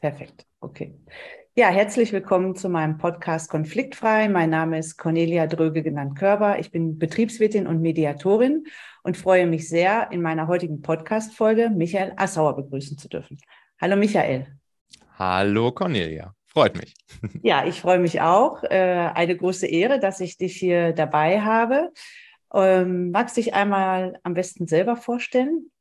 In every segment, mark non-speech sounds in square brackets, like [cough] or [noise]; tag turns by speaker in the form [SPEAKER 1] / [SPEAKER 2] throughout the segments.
[SPEAKER 1] Perfekt. Okay. Ja, herzlich willkommen zu meinem Podcast Konfliktfrei. Mein Name ist Cornelia Dröge, genannt Körber. Ich bin Betriebswirtin und Mediatorin und freue mich sehr, in meiner heutigen Podcast-Folge Michael Assauer begrüßen zu dürfen. Hallo Michael.
[SPEAKER 2] Hallo Cornelia. Freut mich. [laughs]
[SPEAKER 1] Ja, ich freue mich auch. Äh, eine große Ehre, dass ich dich hier dabei habe. Ähm, magst du dich einmal am besten selber vorstellen?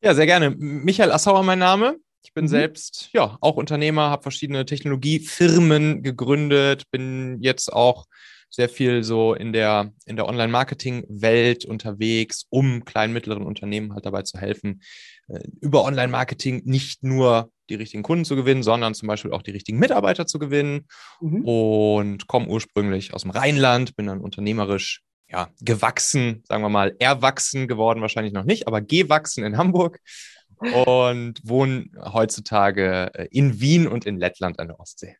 [SPEAKER 2] Ja, sehr gerne. Michael Assauer, mein Name. Ich bin mhm. selbst ja auch Unternehmer, habe verschiedene Technologiefirmen gegründet, bin jetzt auch sehr viel so in der, in der Online-Marketing-Welt unterwegs, um kleinen, mittleren Unternehmen halt dabei zu helfen, äh, über Online-Marketing nicht nur die richtigen Kunden zu gewinnen, sondern zum Beispiel auch die richtigen Mitarbeiter zu gewinnen. Mhm. Und komme ursprünglich aus dem Rheinland, bin dann unternehmerisch ja, gewachsen, sagen wir mal, erwachsen geworden, wahrscheinlich noch nicht, aber gewachsen in Hamburg und wohne heutzutage äh, in Wien und in Lettland an der Ostsee.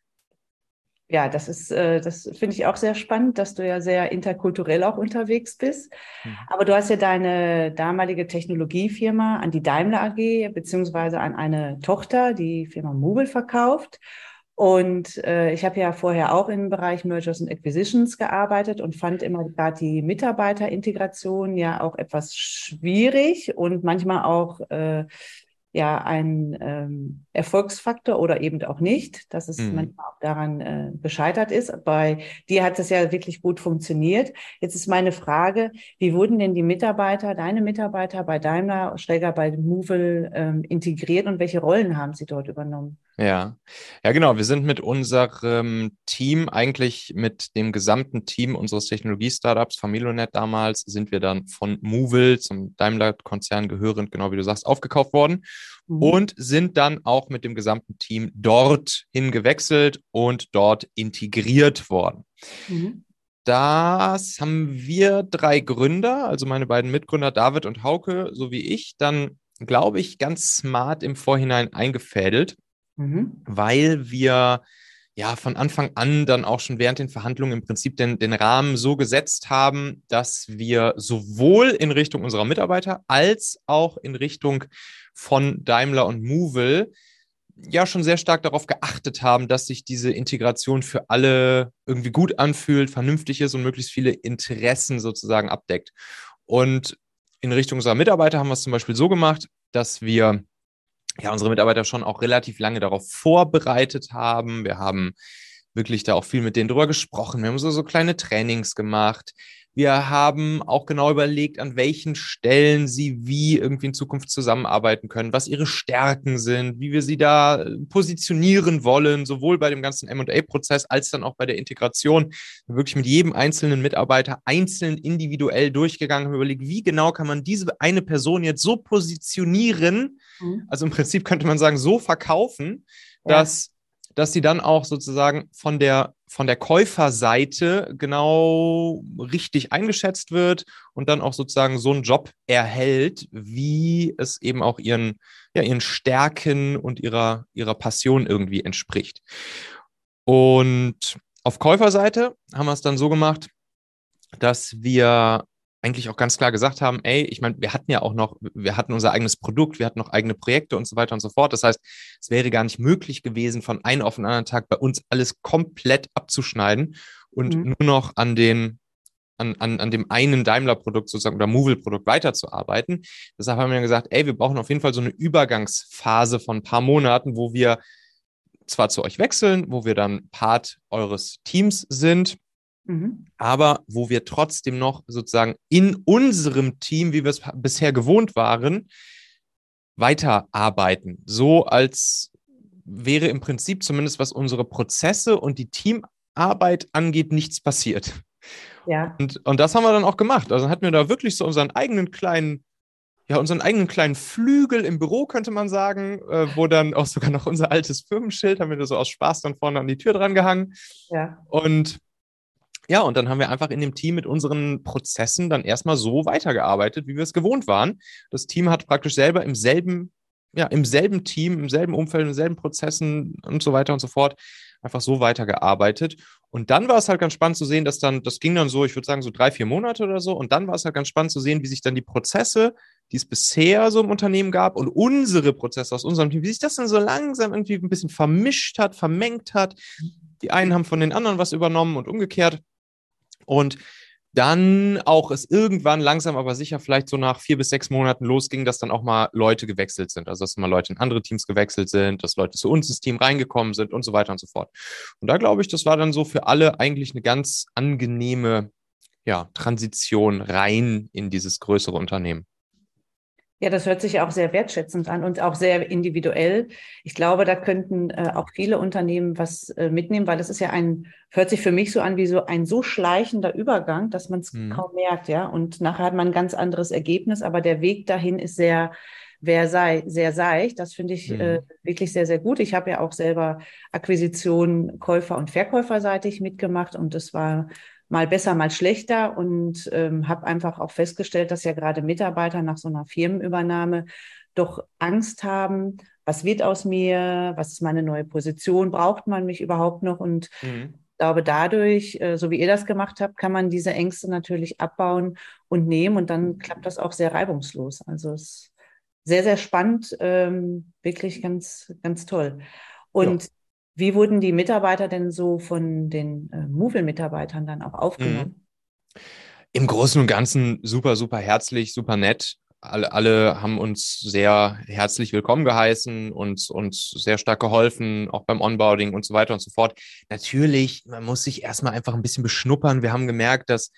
[SPEAKER 1] Ja, das ist, äh, das finde ich auch sehr spannend, dass du ja sehr interkulturell auch unterwegs bist. Mhm. Aber du hast ja deine damalige Technologiefirma an die Daimler AG beziehungsweise an eine Tochter, die Firma Mobile, verkauft. Und äh, ich habe ja vorher auch im Bereich Mergers and Acquisitions gearbeitet und fand immer gerade die Mitarbeiterintegration ja auch etwas schwierig und manchmal auch äh, ja ein ähm, Erfolgsfaktor oder eben auch nicht, dass es mhm. manchmal auch daran äh, gescheitert ist. Bei dir hat es ja wirklich gut funktioniert. Jetzt ist meine Frage, wie wurden denn die Mitarbeiter, deine Mitarbeiter bei Daimler, Schräger bei Movil ähm, integriert und welche Rollen haben sie dort übernommen?
[SPEAKER 2] Ja, ja, genau. Wir sind mit unserem Team, eigentlich mit dem gesamten Team unseres Technologie-Startups, Familonet damals, sind wir dann von Movil zum Daimler-Konzern gehörend, genau wie du sagst, aufgekauft worden mhm. und sind dann auch mit dem gesamten Team dort hingewechselt und dort integriert worden. Mhm. Das haben wir drei Gründer, also meine beiden Mitgründer David und Hauke, sowie ich, dann, glaube ich, ganz smart im Vorhinein eingefädelt mhm. weil wir ja von Anfang an dann auch schon während den Verhandlungen im Prinzip den, den Rahmen so gesetzt haben, dass wir sowohl in Richtung unserer Mitarbeiter als auch in Richtung von Daimler und Movil ja schon sehr stark darauf geachtet haben, dass sich diese Integration für alle irgendwie gut anfühlt, vernünftig ist und möglichst viele Interessen sozusagen abdeckt. Und in Richtung unserer Mitarbeiter haben wir es zum Beispiel so gemacht, dass wir ja, unsere Mitarbeiter schon auch relativ lange darauf vorbereitet haben. Wir haben wirklich da auch viel mit denen drüber gesprochen. Wir haben so, so kleine Trainings gemacht. Wir haben auch genau überlegt, an welchen Stellen sie wie irgendwie in Zukunft zusammenarbeiten können, was ihre Stärken sind, wie wir sie da äh, positionieren wollen, sowohl bei dem ganzen MA-Prozess als dann auch bei der Integration. Wirklich mit jedem einzelnen Mitarbeiter einzeln individuell durchgegangen, haben überlegt, wie genau kann man diese eine Person jetzt so positionieren, mhm. also im Prinzip könnte man sagen, so verkaufen, ja. dass dass sie dann auch sozusagen von der, von der Käuferseite genau richtig eingeschätzt wird und dann auch sozusagen so einen Job erhält, wie es eben auch ihren, ja, ihren Stärken und ihrer, ihrer Passion irgendwie entspricht. Und auf Käuferseite haben wir es dann so gemacht, dass wir eigentlich auch ganz klar gesagt haben, ey, ich meine, wir hatten ja auch noch, wir hatten unser eigenes Produkt, wir hatten noch eigene Projekte und so weiter und so fort. Das heißt, es wäre gar nicht möglich gewesen, von einem auf den anderen Tag bei uns alles komplett abzuschneiden und mhm. nur noch an den an, an, an dem einen Daimler-Produkt sozusagen oder Movil-Produkt weiterzuarbeiten. Deshalb haben wir gesagt, ey, wir brauchen auf jeden Fall so eine Übergangsphase von ein paar Monaten, wo wir zwar zu euch wechseln, wo wir dann Part eures Teams sind, Mhm. Aber wo wir trotzdem noch sozusagen in unserem Team, wie wir es bisher gewohnt waren, weiterarbeiten. So als wäre im Prinzip zumindest, was unsere Prozesse und die Teamarbeit angeht, nichts passiert. Ja. Und, und das haben wir dann auch gemacht. Also hatten wir da wirklich so unseren eigenen kleinen, ja, unseren eigenen kleinen Flügel im Büro, könnte man sagen, äh, wo dann auch sogar noch unser altes Firmenschild, haben wir da so aus Spaß dann vorne an die Tür dran gehangen. Ja. Und ja, und dann haben wir einfach in dem Team mit unseren Prozessen dann erstmal so weitergearbeitet, wie wir es gewohnt waren. Das Team hat praktisch selber im selben ja, im selben Team, im selben Umfeld, in selben Prozessen und so weiter und so fort einfach so weitergearbeitet. Und dann war es halt ganz spannend zu sehen, dass dann, das ging dann so, ich würde sagen, so drei, vier Monate oder so. Und dann war es halt ganz spannend zu sehen, wie sich dann die Prozesse, die es bisher so im Unternehmen gab und unsere Prozesse aus unserem Team, wie sich das dann so langsam irgendwie ein bisschen vermischt hat, vermengt hat. Die einen haben von den anderen was übernommen und umgekehrt. Und dann auch es irgendwann langsam, aber sicher vielleicht so nach vier bis sechs Monaten losging, dass dann auch mal Leute gewechselt sind. Also dass mal Leute in andere Teams gewechselt sind, dass Leute zu uns ins Team reingekommen sind und so weiter und so fort. Und da glaube ich, das war dann so für alle eigentlich eine ganz angenehme ja, Transition rein in dieses größere Unternehmen.
[SPEAKER 1] Ja, das hört sich auch sehr wertschätzend an und auch sehr individuell. Ich glaube, da könnten äh, auch viele Unternehmen was äh, mitnehmen, weil das ist ja ein, hört sich für mich so an wie so ein so schleichender Übergang, dass man es mhm. kaum merkt, ja. Und nachher hat man ein ganz anderes Ergebnis, aber der Weg dahin ist sehr, wer sei, sehr seicht. Das finde ich äh, mhm. äh, wirklich sehr, sehr gut. Ich habe ja auch selber Akquisition Käufer- und Verkäuferseitig mitgemacht und das war mal besser, mal schlechter und ähm, habe einfach auch festgestellt, dass ja gerade Mitarbeiter nach so einer Firmenübernahme doch Angst haben, was wird aus mir, was ist meine neue Position, braucht man mich überhaupt noch und mhm. Ich glaube, dadurch, äh, so wie ihr das gemacht habt, kann man diese Ängste natürlich abbauen und nehmen und dann klappt das auch sehr reibungslos. Also es ist sehr, sehr spannend, ähm, wirklich ganz, ganz toll. Und ja. Wie wurden die Mitarbeiter denn so von den äh, Movil-Mitarbeitern dann auch aufgenommen?
[SPEAKER 2] Mhm. Im Großen und Ganzen super, super herzlich, super nett. Alle, alle haben uns sehr herzlich willkommen geheißen und uns sehr stark geholfen, auch beim Onboarding und so weiter und so fort. Natürlich, man muss sich erstmal einfach ein bisschen beschnuppern. Wir haben gemerkt, dass,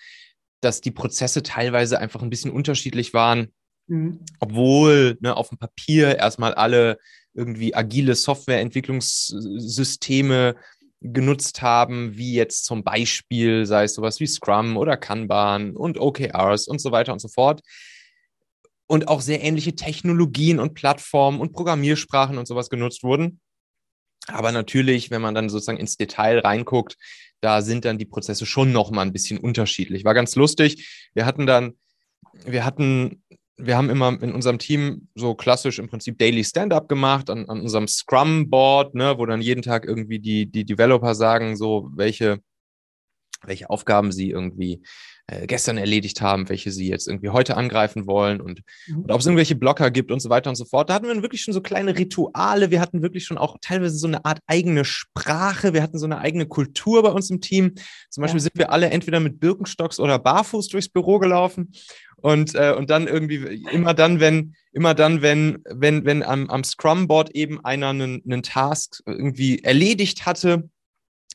[SPEAKER 2] dass die Prozesse teilweise einfach ein bisschen unterschiedlich waren. Mhm. Obwohl ne, auf dem Papier erstmal alle irgendwie agile Softwareentwicklungssysteme genutzt haben, wie jetzt zum Beispiel, sei es sowas wie Scrum oder Kanban und OKRs und so weiter und so fort. Und auch sehr ähnliche Technologien und Plattformen und Programmiersprachen und sowas genutzt wurden. Aber natürlich, wenn man dann sozusagen ins Detail reinguckt, da sind dann die Prozesse schon nochmal ein bisschen unterschiedlich. War ganz lustig. Wir hatten dann, wir hatten wir haben immer in unserem Team so klassisch im Prinzip Daily Stand-up gemacht an, an unserem Scrum-Board, ne, wo dann jeden Tag irgendwie die, die Developer sagen, so welche, welche Aufgaben sie irgendwie äh, gestern erledigt haben, welche sie jetzt irgendwie heute angreifen wollen und, mhm. und ob es irgendwelche Blocker gibt und so weiter und so fort. Da hatten wir wirklich schon so kleine Rituale. Wir hatten wirklich schon auch teilweise so eine Art eigene Sprache. Wir hatten so eine eigene Kultur bei uns im Team. Zum Beispiel ja. sind wir alle entweder mit Birkenstocks oder barfuß durchs Büro gelaufen und, äh, und dann irgendwie, immer dann, wenn, immer dann, wenn, wenn, wenn am, am Scrum-Board eben einer einen, einen Task irgendwie erledigt hatte,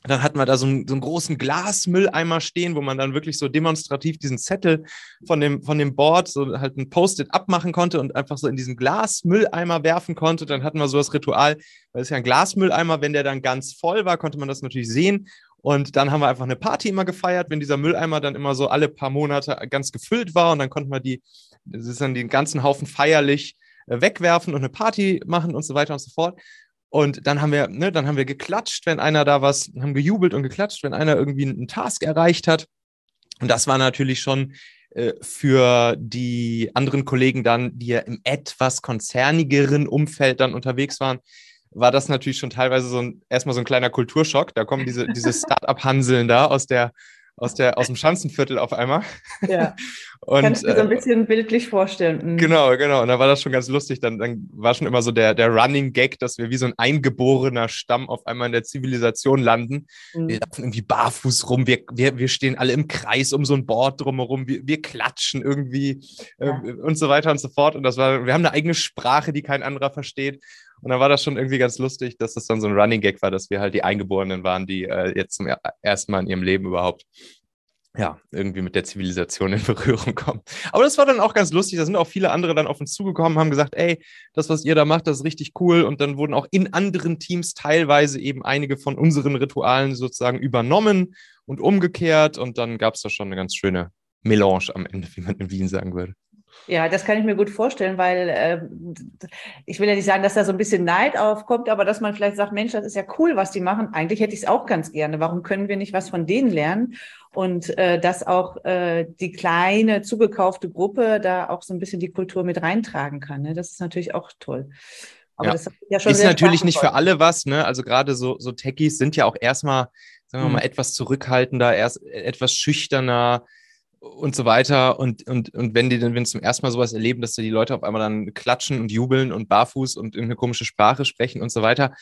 [SPEAKER 2] dann hatten wir da so einen, so einen großen Glasmülleimer stehen, wo man dann wirklich so demonstrativ diesen Zettel von dem, von dem Board so halt ein Post-it abmachen konnte und einfach so in diesen Glasmülleimer werfen konnte. Dann hatten wir so das Ritual, weil es ja ein Glasmülleimer, wenn der dann ganz voll war, konnte man das natürlich sehen. Und dann haben wir einfach eine Party immer gefeiert, wenn dieser Mülleimer dann immer so alle paar Monate ganz gefüllt war. Und dann konnten wir die, das ist dann den ganzen Haufen feierlich äh, wegwerfen und eine Party machen und so weiter und so fort. Und dann haben wir, ne, dann haben wir geklatscht, wenn einer da was, haben gejubelt und geklatscht, wenn einer irgendwie einen Task erreicht hat. Und das war natürlich schon äh, für die anderen Kollegen dann, die ja im etwas konzernigeren Umfeld dann unterwegs waren, war das natürlich schon teilweise so ein, erstmal so ein kleiner Kulturschock. Da kommen diese, diese [laughs] Start-up-Hanseln da aus der, aus der, aus dem Schanzenviertel auf einmal. [laughs]
[SPEAKER 1] Ja. [laughs] Und, Kann ich mir so ein äh, bisschen bildlich vorstellen.
[SPEAKER 2] Mhm. Genau, genau. Und da war das schon ganz lustig. Dann, dann war schon immer so der, der Running Gag, dass wir wie so ein eingeborener Stamm auf einmal in der Zivilisation landen. Mhm. Wir laufen irgendwie barfuß rum. Wir, wir, wir stehen alle im Kreis um so ein Board drumherum. Wir, wir klatschen irgendwie ja. äh, und so weiter und so fort. Und das war, wir haben eine eigene Sprache, die kein anderer versteht. Und dann war das schon irgendwie ganz lustig, dass das dann so ein Running Gag war, dass wir halt die Eingeborenen waren, die äh, jetzt zum ersten Mal in ihrem Leben überhaupt ja, irgendwie mit der Zivilisation in Berührung kommen. Aber das war dann auch ganz lustig. Da sind auch viele andere dann auf uns zugekommen, haben gesagt, ey, das, was ihr da macht, das ist richtig cool. Und dann wurden auch in anderen Teams teilweise eben einige von unseren Ritualen sozusagen übernommen und umgekehrt. Und dann gab es da schon eine ganz schöne Melange am Ende, wie man in Wien sagen würde.
[SPEAKER 1] Ja, das kann ich mir gut vorstellen, weil äh, ich will ja nicht sagen, dass da so ein bisschen Neid aufkommt, aber dass man vielleicht sagt, Mensch, das ist ja cool, was die machen. Eigentlich hätte ich es auch ganz gerne. Warum können wir nicht was von denen lernen? Und äh, dass auch äh, die kleine zugekaufte Gruppe da auch so ein bisschen die Kultur mit reintragen kann. Ne? Das ist natürlich auch toll.
[SPEAKER 2] Aber ja. das ja schon ist natürlich nicht für alle was, ne? Also gerade so, so Techies sind ja auch erstmal, sagen wir mal, mhm. etwas zurückhaltender, erst etwas schüchterner und so weiter. Und, und, und wenn die dann, wenn zum ersten Mal sowas erleben, dass da die Leute auf einmal dann klatschen und jubeln und barfuß und irgendeine komische Sprache sprechen und so weiter,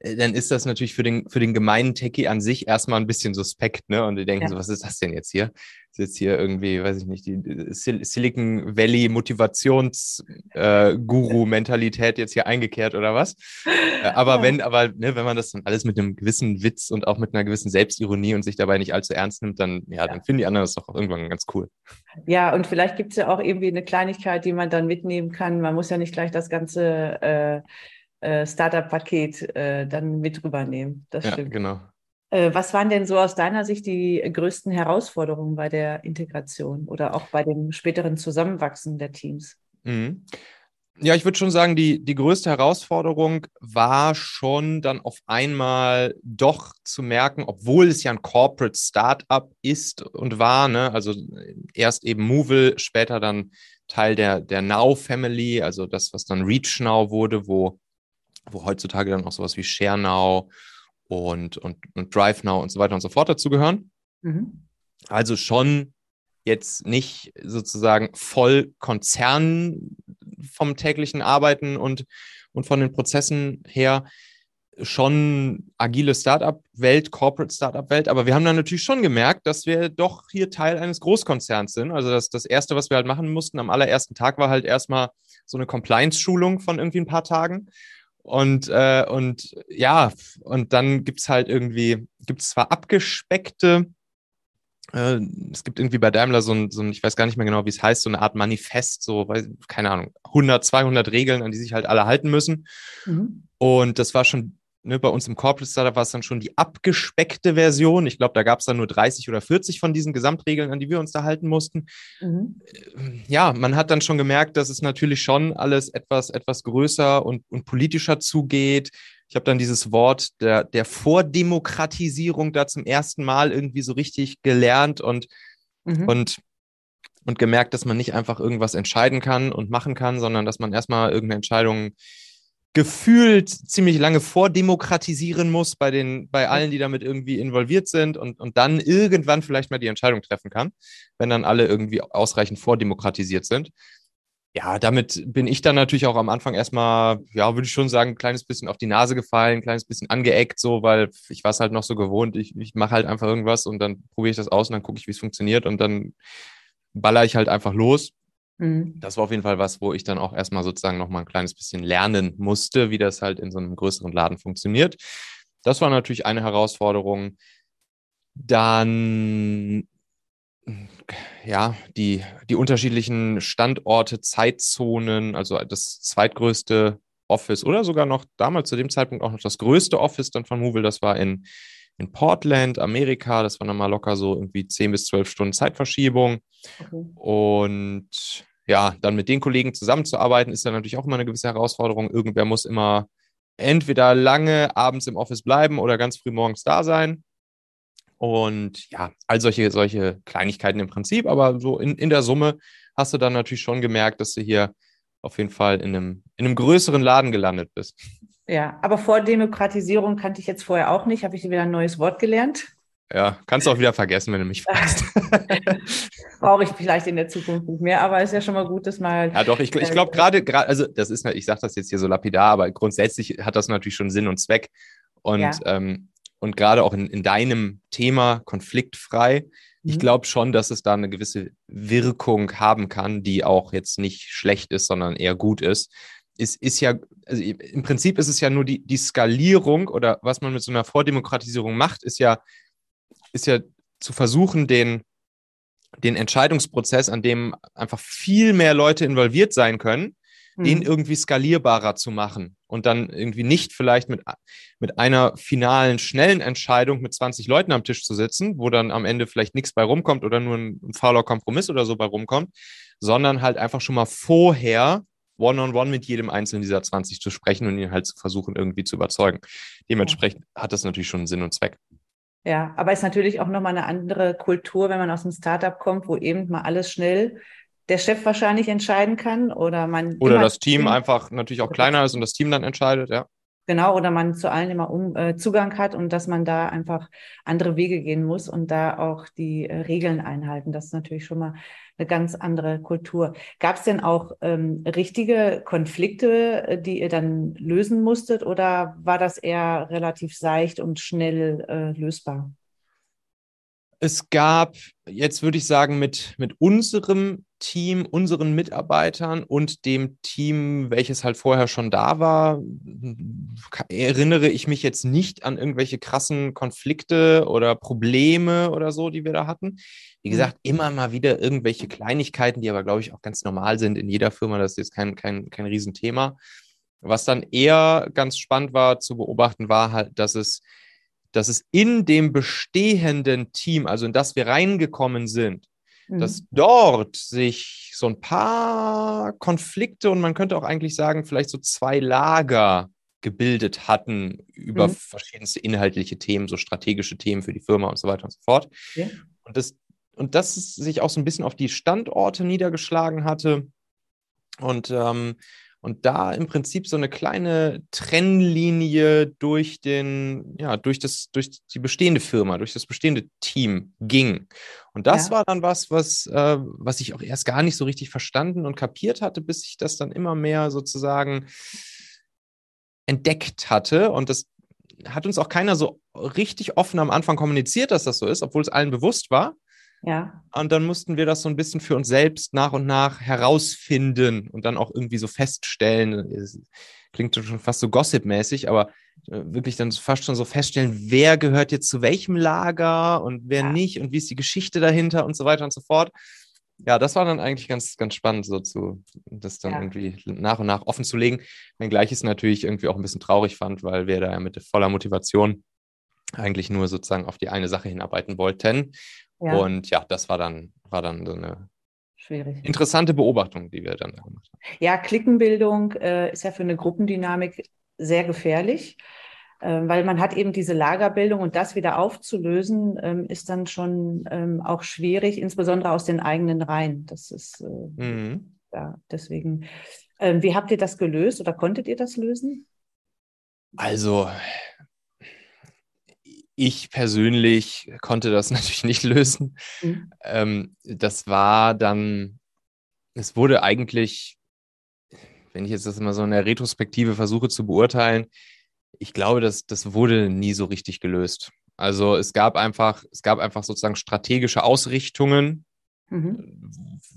[SPEAKER 2] äh, dann ist das natürlich für den, für den gemeinen Techie an sich erstmal ein bisschen suspekt, ne? Und die denken ja. so, was ist das denn jetzt hier? Ist jetzt hier irgendwie, weiß ich nicht, die Silicon Valley Motivations-Guru-Mentalität äh, jetzt hier eingekehrt oder was? Äh, [laughs] aber wenn, aber ne, wenn man das dann alles mit einem gewissen Witz und auch mit einer gewissen Selbstironie und sich dabei nicht allzu ernst nimmt, dann, ja, dann finden die anderen das doch irgendwann ganz cool.
[SPEAKER 1] Ja, und vielleicht gibt es ja auch irgendwie eine Kleinigkeit, die man dann mitnehmen kann. Man muss ja nicht gleich das ganze äh, äh, Startup-Paket äh, dann mit rübernehmen. Das ja, stimmt.
[SPEAKER 2] Genau.
[SPEAKER 1] Äh, was waren denn so aus deiner Sicht die größten Herausforderungen bei der Integration oder auch bei dem späteren Zusammenwachsen der Teams?
[SPEAKER 2] Mhm. Ja, ich würde schon sagen, die, die größte Herausforderung war schon dann auf einmal doch zu merken, obwohl es ja ein Corporate Startup ist und war, ne, also erst eben Movil, später dann Teil der, der Now Family, also das, was dann Reach Now wurde, wo, wo heutzutage dann auch sowas wie Share Now und, und, und Drive Now und so weiter und so fort dazugehören. Mhm. Also schon jetzt nicht sozusagen voll Konzern vom täglichen Arbeiten und, und von den Prozessen her schon agile Startup-Welt, Corporate Startup-Welt, aber wir haben dann natürlich schon gemerkt, dass wir doch hier Teil eines Großkonzerns sind. Also das, das Erste, was wir halt machen mussten am allerersten Tag, war halt erstmal so eine Compliance-Schulung von irgendwie ein paar Tagen. Und, äh, und ja, und dann gibt es halt irgendwie, gibt es zwar abgespeckte, äh, es gibt irgendwie bei Daimler so ein, so ein, ich weiß gar nicht mehr genau, wie es heißt, so eine Art Manifest, so, weiß, keine Ahnung, 100, 200 Regeln, an die sich halt alle halten müssen. Mhm. Und das war schon ne, bei uns im Corporate Startup war es dann schon die abgespeckte Version. Ich glaube, da gab es dann nur 30 oder 40 von diesen Gesamtregeln, an die wir uns da halten mussten. Mhm. Äh, ja, man hat dann schon gemerkt, dass es natürlich schon alles etwas, etwas größer und, und politischer zugeht. Ich habe dann dieses Wort der, der Vordemokratisierung da zum ersten Mal irgendwie so richtig gelernt und, mhm. und und gemerkt, dass man nicht einfach irgendwas entscheiden kann und machen kann, sondern dass man erstmal irgendeine Entscheidung gefühlt ziemlich lange vordemokratisieren muss bei den, bei allen, die damit irgendwie involviert sind und, und dann irgendwann vielleicht mal die Entscheidung treffen kann, wenn dann alle irgendwie ausreichend vordemokratisiert sind. Ja, damit bin ich dann natürlich auch am Anfang erstmal, ja, würde ich schon sagen, ein kleines bisschen auf die Nase gefallen, ein kleines bisschen angeeckt, so, weil ich war es halt noch so gewohnt. Ich, ich mache halt einfach irgendwas und dann probiere ich das aus und dann gucke ich, wie es funktioniert und dann baller ich halt einfach los. Mhm. Das war auf jeden Fall was, wo ich dann auch erstmal sozusagen nochmal ein kleines bisschen lernen musste, wie das halt in so einem größeren Laden funktioniert. Das war natürlich eine Herausforderung. Dann ja, die, die unterschiedlichen Standorte, Zeitzonen, also das zweitgrößte Office oder sogar noch damals zu dem Zeitpunkt auch noch das größte Office dann von Movil, das war in, in Portland, Amerika. Das war dann mal locker so irgendwie 10 bis 12 Stunden Zeitverschiebung. Okay. Und ja, dann mit den Kollegen zusammenzuarbeiten, ist dann natürlich auch immer eine gewisse Herausforderung. Irgendwer muss immer entweder lange abends im Office bleiben oder ganz früh morgens da sein. Und ja, all solche, solche Kleinigkeiten im Prinzip, aber so in, in der Summe hast du dann natürlich schon gemerkt, dass du hier auf jeden Fall in einem, in einem größeren Laden gelandet bist.
[SPEAKER 1] Ja, aber vor Demokratisierung kannte ich jetzt vorher auch nicht, habe ich wieder ein neues Wort gelernt.
[SPEAKER 2] Ja, kannst du auch wieder vergessen, wenn du mich fragst. [laughs]
[SPEAKER 1] Brauche ich vielleicht in der Zukunft nicht mehr, aber ist ja schon mal gut, dass mal.
[SPEAKER 2] Ja, doch, ich, ich glaube gerade, also das ist, ich sage das jetzt hier so lapidar, aber grundsätzlich hat das natürlich schon Sinn und Zweck. Und, ja. ähm, und gerade auch in, in deinem Thema konfliktfrei, mhm. ich glaube schon, dass es da eine gewisse Wirkung haben kann, die auch jetzt nicht schlecht ist, sondern eher gut ist. Ist, ist ja, also im Prinzip ist es ja nur die, die Skalierung oder was man mit so einer Vordemokratisierung macht, ist ja ist ja zu versuchen, den, den Entscheidungsprozess, an dem einfach viel mehr Leute involviert sein können, mhm. den irgendwie skalierbarer zu machen und dann irgendwie nicht vielleicht mit, mit einer finalen, schnellen Entscheidung mit 20 Leuten am Tisch zu sitzen, wo dann am Ende vielleicht nichts bei rumkommt oder nur ein, ein fauler Kompromiss oder so bei rumkommt, sondern halt einfach schon mal vorher One-on-one -on -one mit jedem einzelnen dieser 20 zu sprechen und ihn halt zu versuchen, irgendwie zu überzeugen. Dementsprechend hat das natürlich schon Sinn und Zweck.
[SPEAKER 1] Ja, aber ist natürlich auch nochmal eine andere Kultur, wenn man aus einem Startup kommt, wo eben mal alles schnell der Chef wahrscheinlich entscheiden kann oder man.
[SPEAKER 2] Oder das Team einfach natürlich auch kleiner ist und das Team dann entscheidet, ja.
[SPEAKER 1] Genau, oder man zu allen immer um, äh, Zugang hat und dass man da einfach andere Wege gehen muss und da auch die äh, Regeln einhalten. Das ist natürlich schon mal eine ganz andere Kultur. Gab es denn auch ähm, richtige Konflikte, äh, die ihr dann lösen musstet oder war das eher relativ seicht und schnell äh, lösbar?
[SPEAKER 2] Es gab, jetzt würde ich sagen, mit, mit unserem Team, unseren Mitarbeitern und dem Team, welches halt vorher schon da war, erinnere ich mich jetzt nicht an irgendwelche krassen Konflikte oder Probleme oder so, die wir da hatten. Wie mhm. gesagt, immer mal wieder irgendwelche Kleinigkeiten, die aber, glaube ich, auch ganz normal sind in jeder Firma. Das ist jetzt kein, kein, kein Riesenthema. Was dann eher ganz spannend war zu beobachten, war halt, dass es dass es in dem bestehenden Team, also in das wir reingekommen sind, mhm. dass dort sich so ein paar Konflikte und man könnte auch eigentlich sagen, vielleicht so zwei Lager gebildet hatten über mhm. verschiedenste inhaltliche Themen, so strategische Themen für die Firma und so weiter und so fort. Ja. Und das und das sich auch so ein bisschen auf die Standorte niedergeschlagen hatte. Und ähm, und da im Prinzip so eine kleine Trennlinie durch den, ja, durch das, durch die bestehende Firma, durch das bestehende Team ging. Und das ja. war dann was, was, äh, was ich auch erst gar nicht so richtig verstanden und kapiert hatte, bis ich das dann immer mehr sozusagen entdeckt hatte. Und das hat uns auch keiner so richtig offen am Anfang kommuniziert, dass das so ist, obwohl es allen bewusst war. Ja. Und dann mussten wir das so ein bisschen für uns selbst nach und nach herausfinden und dann auch irgendwie so feststellen. Es klingt schon fast so gossipmäßig, aber äh, wirklich dann fast schon so feststellen, wer gehört jetzt zu welchem Lager und wer ja. nicht und wie ist die Geschichte dahinter und so weiter und so fort. Ja, das war dann eigentlich ganz, ganz spannend, so zu, das dann ja. irgendwie nach und nach offen zu legen. Wenngleich ich es natürlich irgendwie auch ein bisschen traurig fand, weil wir da ja mit voller Motivation eigentlich nur sozusagen auf die eine Sache hinarbeiten wollten. Ja. Und ja, das war dann, war dann so eine Schwierig. interessante Beobachtung, die wir dann gemacht haben.
[SPEAKER 1] Ja, Klickenbildung äh, ist ja für eine Gruppendynamik sehr gefährlich, äh, weil man hat eben diese Lagerbildung und das wieder aufzulösen, ähm, ist dann schon ähm, auch schwierig, insbesondere aus den eigenen Reihen. Das ist äh, mhm. ja deswegen. Ähm, wie habt ihr das gelöst oder konntet ihr das lösen?
[SPEAKER 2] Also ich persönlich konnte das [laughs] natürlich nicht lösen. Mhm. Ähm, das war dann, es wurde eigentlich, wenn ich jetzt das immer so in der Retrospektive versuche zu beurteilen, ich glaube, das, das wurde nie so richtig gelöst. Also es gab einfach, es gab einfach sozusagen strategische Ausrichtungen, mhm.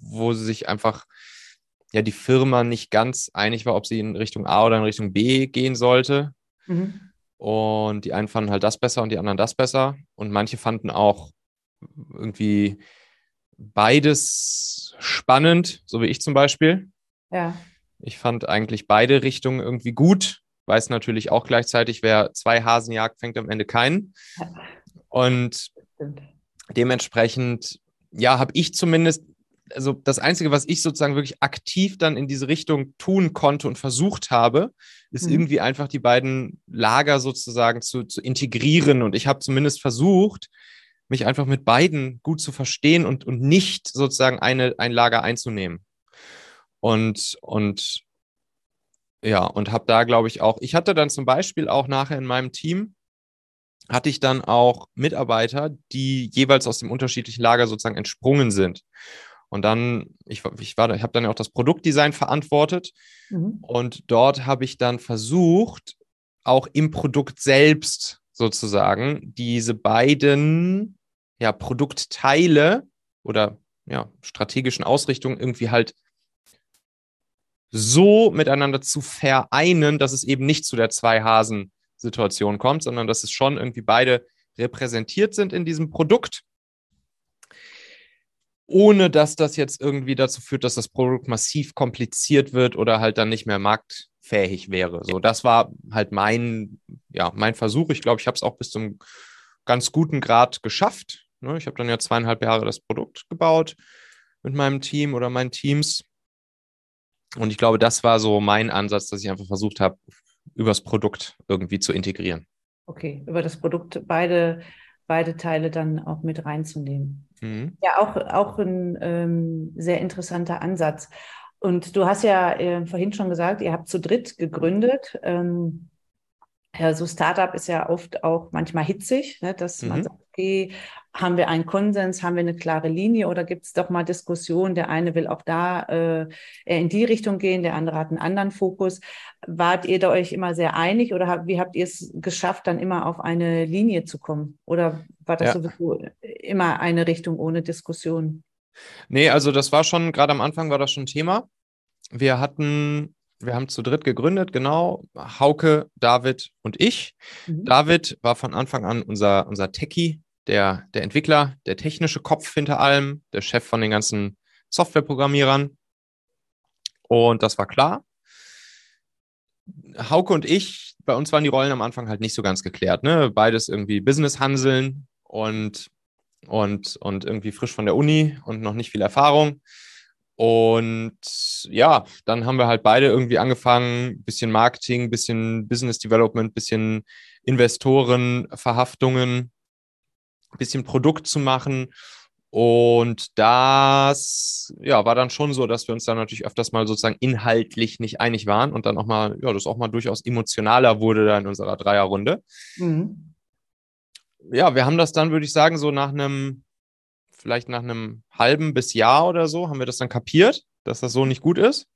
[SPEAKER 2] wo sich einfach ja die Firma nicht ganz einig war, ob sie in Richtung A oder in Richtung B gehen sollte. Mhm. Und die einen fanden halt das besser und die anderen das besser. Und manche fanden auch irgendwie beides spannend, so wie ich zum Beispiel. Ja. Ich fand eigentlich beide Richtungen irgendwie gut. Weiß natürlich auch gleichzeitig, wer zwei Hasen jagt, fängt am Ende keinen. Und dementsprechend, ja, habe ich zumindest also das Einzige, was ich sozusagen wirklich aktiv dann in diese Richtung tun konnte und versucht habe, ist mhm. irgendwie einfach die beiden Lager sozusagen zu, zu integrieren. Und ich habe zumindest versucht, mich einfach mit beiden gut zu verstehen und, und nicht sozusagen eine, ein Lager einzunehmen. Und, und ja, und habe da, glaube ich, auch, ich hatte dann zum Beispiel auch nachher in meinem Team, hatte ich dann auch Mitarbeiter, die jeweils aus dem unterschiedlichen Lager sozusagen entsprungen sind. Und dann, ich, ich war, ich habe dann auch das Produktdesign verantwortet mhm. und dort habe ich dann versucht, auch im Produkt selbst sozusagen diese beiden ja, Produktteile oder ja, strategischen Ausrichtungen irgendwie halt so miteinander zu vereinen, dass es eben nicht zu der Zwei-Hasen-Situation kommt, sondern dass es schon irgendwie beide repräsentiert sind in diesem Produkt ohne dass das jetzt irgendwie dazu führt, dass das Produkt massiv kompliziert wird oder halt dann nicht mehr marktfähig wäre. So, das war halt mein, ja, mein Versuch. Ich glaube, ich habe es auch bis zum ganz guten Grad geschafft. Ne? Ich habe dann ja zweieinhalb Jahre das Produkt gebaut mit meinem Team oder meinen Teams. Und ich glaube, das war so mein Ansatz, dass ich einfach versucht habe, übers Produkt irgendwie zu integrieren.
[SPEAKER 1] Okay, über das Produkt beide, beide Teile dann auch mit reinzunehmen. Mhm. Ja, auch, auch ein ähm, sehr interessanter Ansatz. Und du hast ja äh, vorhin schon gesagt, ihr habt zu dritt gegründet. Ähm, ja, so Startup ist ja oft auch manchmal hitzig, ne, dass mhm. man sagt, okay, haben wir einen Konsens, haben wir eine klare Linie oder gibt es doch mal Diskussionen? Der eine will auch da äh, in die Richtung gehen, der andere hat einen anderen Fokus. Wart ihr da euch immer sehr einig oder hab, wie habt ihr es geschafft, dann immer auf eine Linie zu kommen? Oder war das ja. sowieso immer eine Richtung ohne Diskussion?
[SPEAKER 2] Nee, also das war schon, gerade am Anfang war das schon Thema. Wir hatten wir haben zu dritt gegründet, genau. Hauke, David und ich. Mhm. David war von Anfang an unser, unser Techie, der, der Entwickler, der technische Kopf hinter allem, der Chef von den ganzen Softwareprogrammierern. Und das war klar. Hauke und ich, bei uns waren die Rollen am Anfang halt nicht so ganz geklärt. Ne? Beides irgendwie Business-Hanseln und, und, und irgendwie frisch von der Uni und noch nicht viel Erfahrung. Und ja, dann haben wir halt beide irgendwie angefangen, bisschen Marketing, bisschen Business Development, bisschen Investorenverhaftungen, bisschen Produkt zu machen. Und das ja, war dann schon so, dass wir uns dann natürlich öfters mal sozusagen inhaltlich nicht einig waren und dann auch mal, ja, das auch mal durchaus emotionaler wurde da in unserer Dreierrunde. Mhm. Ja, wir haben das dann, würde ich sagen, so nach einem vielleicht nach einem halben bis Jahr oder so haben wir das dann kapiert, dass das so nicht gut ist.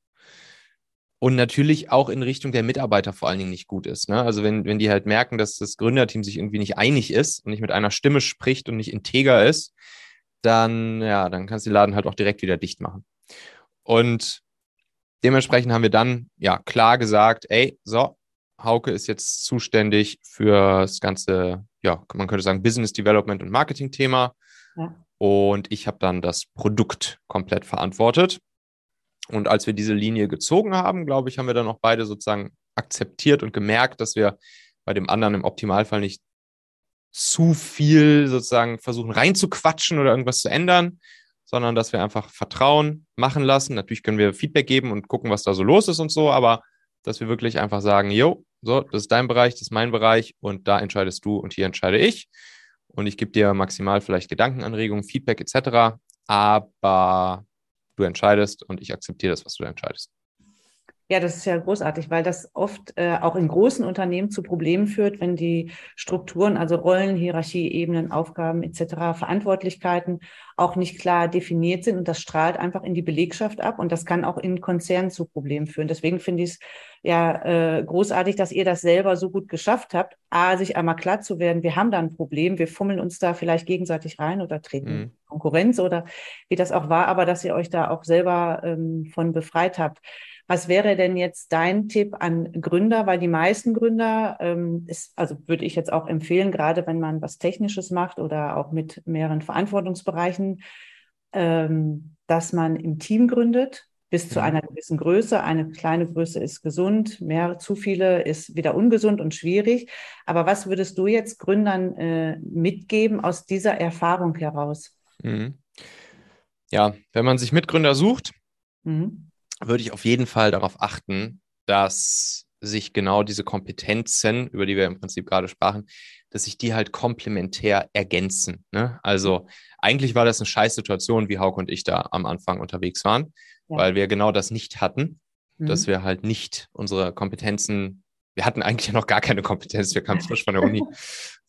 [SPEAKER 2] Und natürlich auch in Richtung der Mitarbeiter vor allen Dingen nicht gut ist. Ne? Also wenn, wenn die halt merken, dass das Gründerteam sich irgendwie nicht einig ist und nicht mit einer Stimme spricht und nicht integer ist, dann, ja, dann kannst du den Laden halt auch direkt wieder dicht machen. Und dementsprechend haben wir dann ja klar gesagt, ey, so, Hauke ist jetzt zuständig für das ganze, ja, man könnte sagen, Business Development und Marketing-Thema. Ja. Und ich habe dann das Produkt komplett verantwortet. Und als wir diese Linie gezogen haben, glaube ich, haben wir dann auch beide sozusagen akzeptiert und gemerkt, dass wir bei dem anderen im Optimalfall nicht zu viel sozusagen versuchen reinzuquatschen oder irgendwas zu ändern, sondern dass wir einfach Vertrauen machen lassen. Natürlich können wir Feedback geben und gucken, was da so los ist und so, aber dass wir wirklich einfach sagen, jo, so, das ist dein Bereich, das ist mein Bereich und da entscheidest du und hier entscheide ich und ich gebe dir maximal vielleicht Gedankenanregungen, Feedback etc. Aber du entscheidest und ich akzeptiere das, was du entscheidest.
[SPEAKER 1] Ja, das ist ja großartig, weil das oft äh, auch in großen Unternehmen zu Problemen führt, wenn die Strukturen, also Rollen, Hierarchie, Ebenen, Aufgaben etc., Verantwortlichkeiten auch nicht klar definiert sind und das strahlt einfach in die Belegschaft ab und das kann auch in Konzernen zu Problemen führen. Deswegen finde ich es ja äh, großartig, dass ihr das selber so gut geschafft habt, a, sich einmal klar zu werden, wir haben da ein Problem, wir fummeln uns da vielleicht gegenseitig rein oder treten mhm. Konkurrenz oder wie das auch war, aber dass ihr euch da auch selber ähm, von befreit habt. Was wäre denn jetzt dein Tipp an Gründer? Weil die meisten Gründer, ähm, ist, also würde ich jetzt auch empfehlen, gerade wenn man was Technisches macht oder auch mit mehreren Verantwortungsbereichen, ähm, dass man im Team gründet, bis zu mhm. einer gewissen Größe. Eine kleine Größe ist gesund, mehr zu viele ist wieder ungesund und schwierig. Aber was würdest du jetzt Gründern äh, mitgeben aus dieser Erfahrung heraus? Mhm.
[SPEAKER 2] Ja, wenn man sich Mitgründer sucht, mhm würde ich auf jeden Fall darauf achten, dass sich genau diese Kompetenzen, über die wir im Prinzip gerade sprachen, dass sich die halt komplementär ergänzen. Ne? Also eigentlich war das eine Scheißsituation, wie Hauke und ich da am Anfang unterwegs waren, ja. weil wir genau das nicht hatten, mhm. dass wir halt nicht unsere Kompetenzen, wir hatten eigentlich noch gar keine Kompetenz, wir kamen frisch von der Uni. [laughs]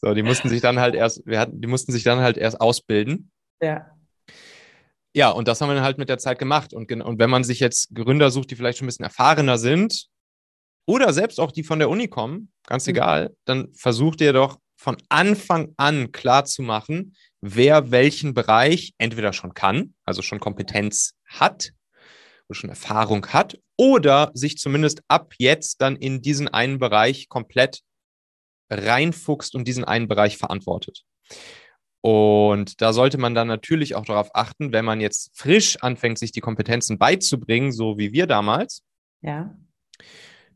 [SPEAKER 2] So, die mussten sich dann halt erst, wir hatten, die mussten sich dann halt erst ausbilden. Ja. Ja, und das haben wir dann halt mit der Zeit gemacht. Und, und wenn man sich jetzt Gründer sucht, die vielleicht schon ein bisschen erfahrener sind oder selbst auch die von der Uni kommen, ganz mhm. egal, dann versucht ihr doch von Anfang an klar zu machen, wer welchen Bereich entweder schon kann, also schon Kompetenz hat oder schon Erfahrung hat, oder sich zumindest ab jetzt dann in diesen einen Bereich komplett reinfuchst und diesen einen Bereich verantwortet. Und da sollte man dann natürlich auch darauf achten, wenn man jetzt frisch anfängt, sich die Kompetenzen beizubringen, so wie wir damals,
[SPEAKER 1] ja.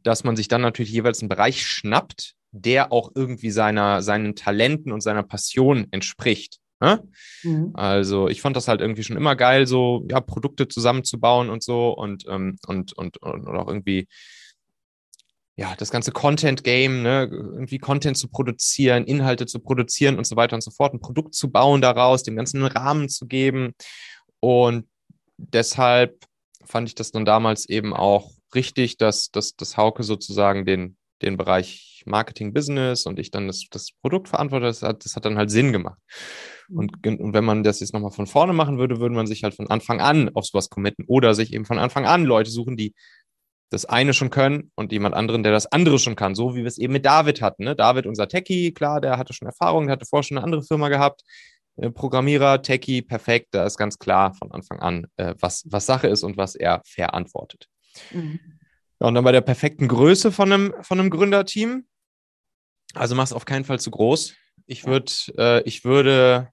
[SPEAKER 2] dass man sich dann natürlich jeweils einen Bereich schnappt, der auch irgendwie seiner, seinen Talenten und seiner Passion entspricht. Ne? Mhm. Also ich fand das halt irgendwie schon immer geil, so ja, Produkte zusammenzubauen und so und, ähm, und, und, und, und auch irgendwie ja, das ganze Content-Game, ne, irgendwie Content zu produzieren, Inhalte zu produzieren und so weiter und so fort, ein Produkt zu bauen daraus, dem ganzen einen Rahmen zu geben. Und deshalb fand ich das dann damals eben auch richtig, dass, dass, dass Hauke sozusagen den, den Bereich Marketing, Business und ich dann das, das Produkt verantwortet, das hat, das hat dann halt Sinn gemacht. Und, mhm. und wenn man das jetzt nochmal von vorne machen würde, würde man sich halt von Anfang an auf sowas committen oder sich eben von Anfang an Leute suchen, die das eine schon können und jemand anderen, der das andere schon kann. So wie wir es eben mit David hatten. Ne? David, unser Techie, klar, der hatte schon Erfahrung, der hatte vorher schon eine andere Firma gehabt. Äh, Programmierer, Techie, perfekt. Da ist ganz klar von Anfang an, äh, was, was Sache ist und was er verantwortet. Mhm. Ja, und dann bei der perfekten Größe von einem, von einem Gründerteam. Also mach es auf keinen Fall zu groß. Ich, würd, äh, ich würde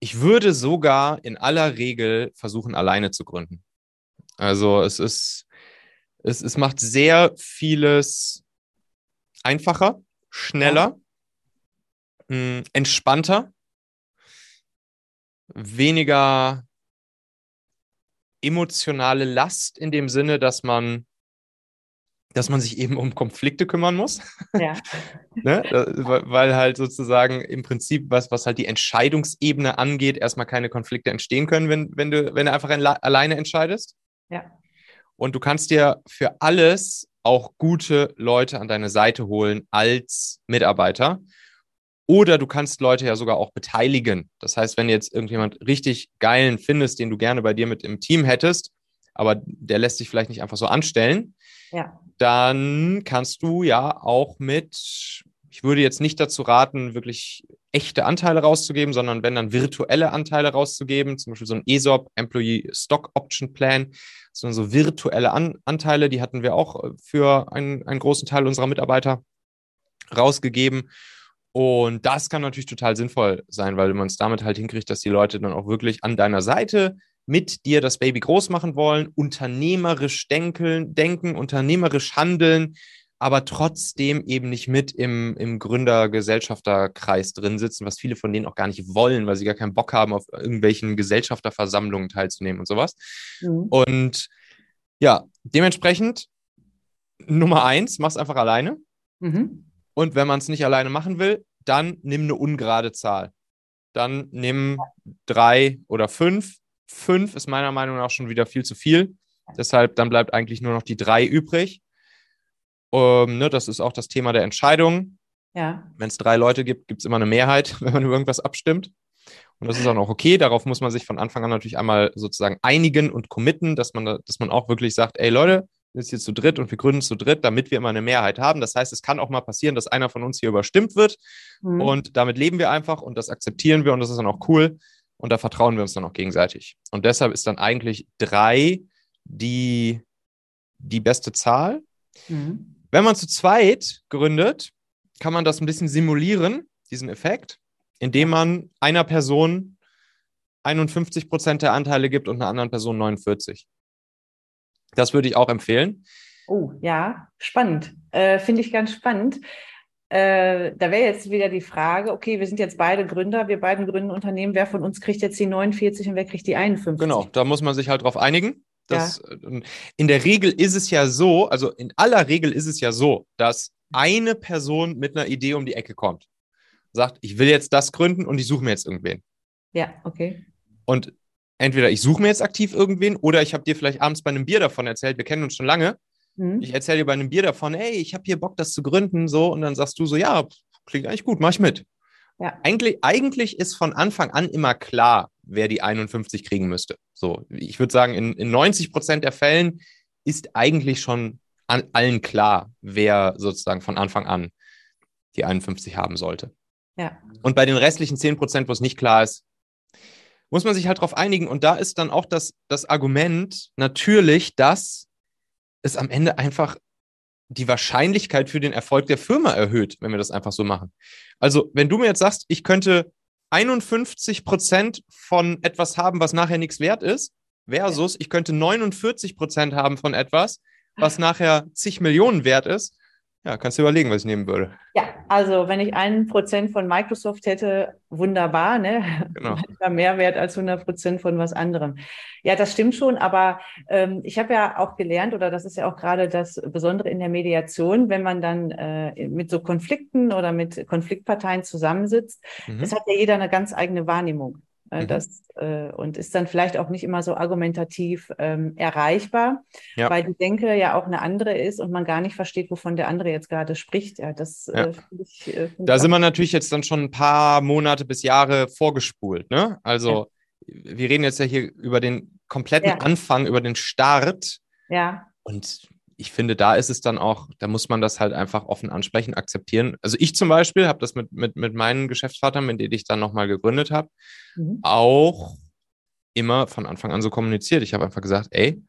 [SPEAKER 2] ich würde sogar in aller Regel versuchen, alleine zu gründen. Also es ist, es, es macht sehr vieles einfacher, schneller, ja. mh, entspannter, weniger emotionale Last in dem Sinne, dass man dass man sich eben um Konflikte kümmern muss. Ja. [laughs] ne? Weil halt sozusagen im Prinzip, was, was halt die Entscheidungsebene angeht, erstmal keine Konflikte entstehen können, wenn, wenn, du, wenn du einfach alleine entscheidest.
[SPEAKER 1] Ja.
[SPEAKER 2] Und du kannst dir für alles auch gute Leute an deine Seite holen als Mitarbeiter. Oder du kannst Leute ja sogar auch beteiligen. Das heißt, wenn jetzt irgendjemand richtig geilen findest, den du gerne bei dir mit im Team hättest, aber der lässt sich vielleicht nicht einfach so anstellen,
[SPEAKER 1] ja.
[SPEAKER 2] dann kannst du ja auch mit, ich würde jetzt nicht dazu raten, wirklich echte Anteile rauszugeben, sondern wenn dann virtuelle Anteile rauszugeben, zum Beispiel so ein ESOP, Employee Stock Option Plan, sondern so virtuelle An Anteile, die hatten wir auch äh, für einen, einen großen Teil unserer Mitarbeiter rausgegeben. Und das kann natürlich total sinnvoll sein, weil man es damit halt hinkriegt, dass die Leute dann auch wirklich an deiner Seite mit dir das Baby groß machen wollen, unternehmerisch denken, denken unternehmerisch handeln, aber trotzdem eben nicht mit im, im Gründer-Gesellschafterkreis drin sitzen, was viele von denen auch gar nicht wollen, weil sie gar keinen Bock haben, auf irgendwelchen Gesellschafterversammlungen teilzunehmen und sowas. Mhm. Und ja, dementsprechend Nummer eins, mach's einfach alleine. Mhm. Und wenn man es nicht alleine machen will, dann nimm eine ungerade Zahl. Dann nimm drei oder fünf. Fünf ist meiner Meinung nach schon wieder viel zu viel. Deshalb, dann bleibt eigentlich nur noch die drei übrig. Ähm, ne, das ist auch das Thema der Entscheidung.
[SPEAKER 1] Ja.
[SPEAKER 2] Wenn es drei Leute gibt, gibt es immer eine Mehrheit, [laughs] wenn man über irgendwas abstimmt. Und das ist auch noch okay. Darauf muss man sich von Anfang an natürlich einmal sozusagen einigen und committen, dass man, dass man auch wirklich sagt, ey Leute, wir sind hier zu dritt und wir gründen zu dritt, damit wir immer eine Mehrheit haben. Das heißt, es kann auch mal passieren, dass einer von uns hier überstimmt wird. Mhm. Und damit leben wir einfach und das akzeptieren wir und das ist dann auch cool. Und da vertrauen wir uns dann auch gegenseitig. Und deshalb ist dann eigentlich drei die, die beste Zahl. Mhm. Wenn man zu zweit gründet, kann man das ein bisschen simulieren, diesen Effekt, indem man einer Person 51 Prozent der Anteile gibt und einer anderen Person 49. Das würde ich auch empfehlen.
[SPEAKER 1] Oh, ja, spannend. Äh, Finde ich ganz spannend. Äh, da wäre jetzt wieder die Frage, okay, wir sind jetzt beide Gründer, wir beiden gründen Unternehmen, wer von uns kriegt jetzt die 49 und wer kriegt die 51?
[SPEAKER 2] Genau, da muss man sich halt drauf einigen. Das, ja. Äh, in der Regel ist es ja so, also in aller Regel ist es ja so, dass eine Person mit einer Idee um die Ecke kommt, sagt, ich will jetzt das gründen und ich suche mir jetzt irgendwen.
[SPEAKER 1] Ja, okay.
[SPEAKER 2] Und entweder ich suche mir jetzt aktiv irgendwen oder ich habe dir vielleicht abends bei einem Bier davon erzählt, wir kennen uns schon lange. Mhm. Ich erzähle dir bei einem Bier davon, hey, ich habe hier Bock, das zu gründen, so, und dann sagst du so, ja, klingt eigentlich gut, mach ich mit. Ja. Eigentlich, eigentlich ist von Anfang an immer klar, wer die 51 kriegen müsste. So, ich würde sagen, in, in 90 Prozent der Fällen ist eigentlich schon an, allen klar, wer sozusagen von Anfang an die 51 haben sollte.
[SPEAKER 1] Ja.
[SPEAKER 2] Und bei den restlichen 10 Prozent, wo es nicht klar ist, muss man sich halt darauf einigen. Und da ist dann auch das, das Argument natürlich, dass es am Ende einfach die Wahrscheinlichkeit für den Erfolg der Firma erhöht, wenn wir das einfach so machen. Also, wenn du mir jetzt sagst, ich könnte 51 Prozent von etwas haben, was nachher nichts wert ist, versus ich könnte 49 Prozent haben von etwas, was nachher zig Millionen wert ist. Ja, kannst du überlegen, was ich nehmen würde.
[SPEAKER 1] Ja, also wenn ich einen Prozent von Microsoft hätte, wunderbar, ne? Genau. [laughs] mehr wert als 100 Prozent von was anderem. Ja, das stimmt schon, aber ähm, ich habe ja auch gelernt, oder das ist ja auch gerade das Besondere in der Mediation, wenn man dann äh, mit so Konflikten oder mit Konfliktparteien zusammensitzt, mhm. es hat ja jeder eine ganz eigene Wahrnehmung. Äh, mhm. Das, äh, und ist dann vielleicht auch nicht immer so argumentativ ähm, erreichbar, ja. weil die Denke ja auch eine andere ist und man gar nicht versteht, wovon der andere jetzt gerade spricht. Ja, das
[SPEAKER 2] ja. Äh, ich, äh, Da sind wir natürlich jetzt dann schon ein paar Monate bis Jahre vorgespult. Ne? Also ja. wir reden jetzt ja hier über den kompletten Anfang, über den Start.
[SPEAKER 1] Ja.
[SPEAKER 2] Und ich finde, da ist es dann auch, da muss man das halt einfach offen ansprechen, akzeptieren. Also ich zum Beispiel habe das mit, mit, mit meinen Geschäftsvatern, mit denen ich dann nochmal gegründet habe, mhm. auch immer von Anfang an so kommuniziert. Ich habe einfach gesagt, ey,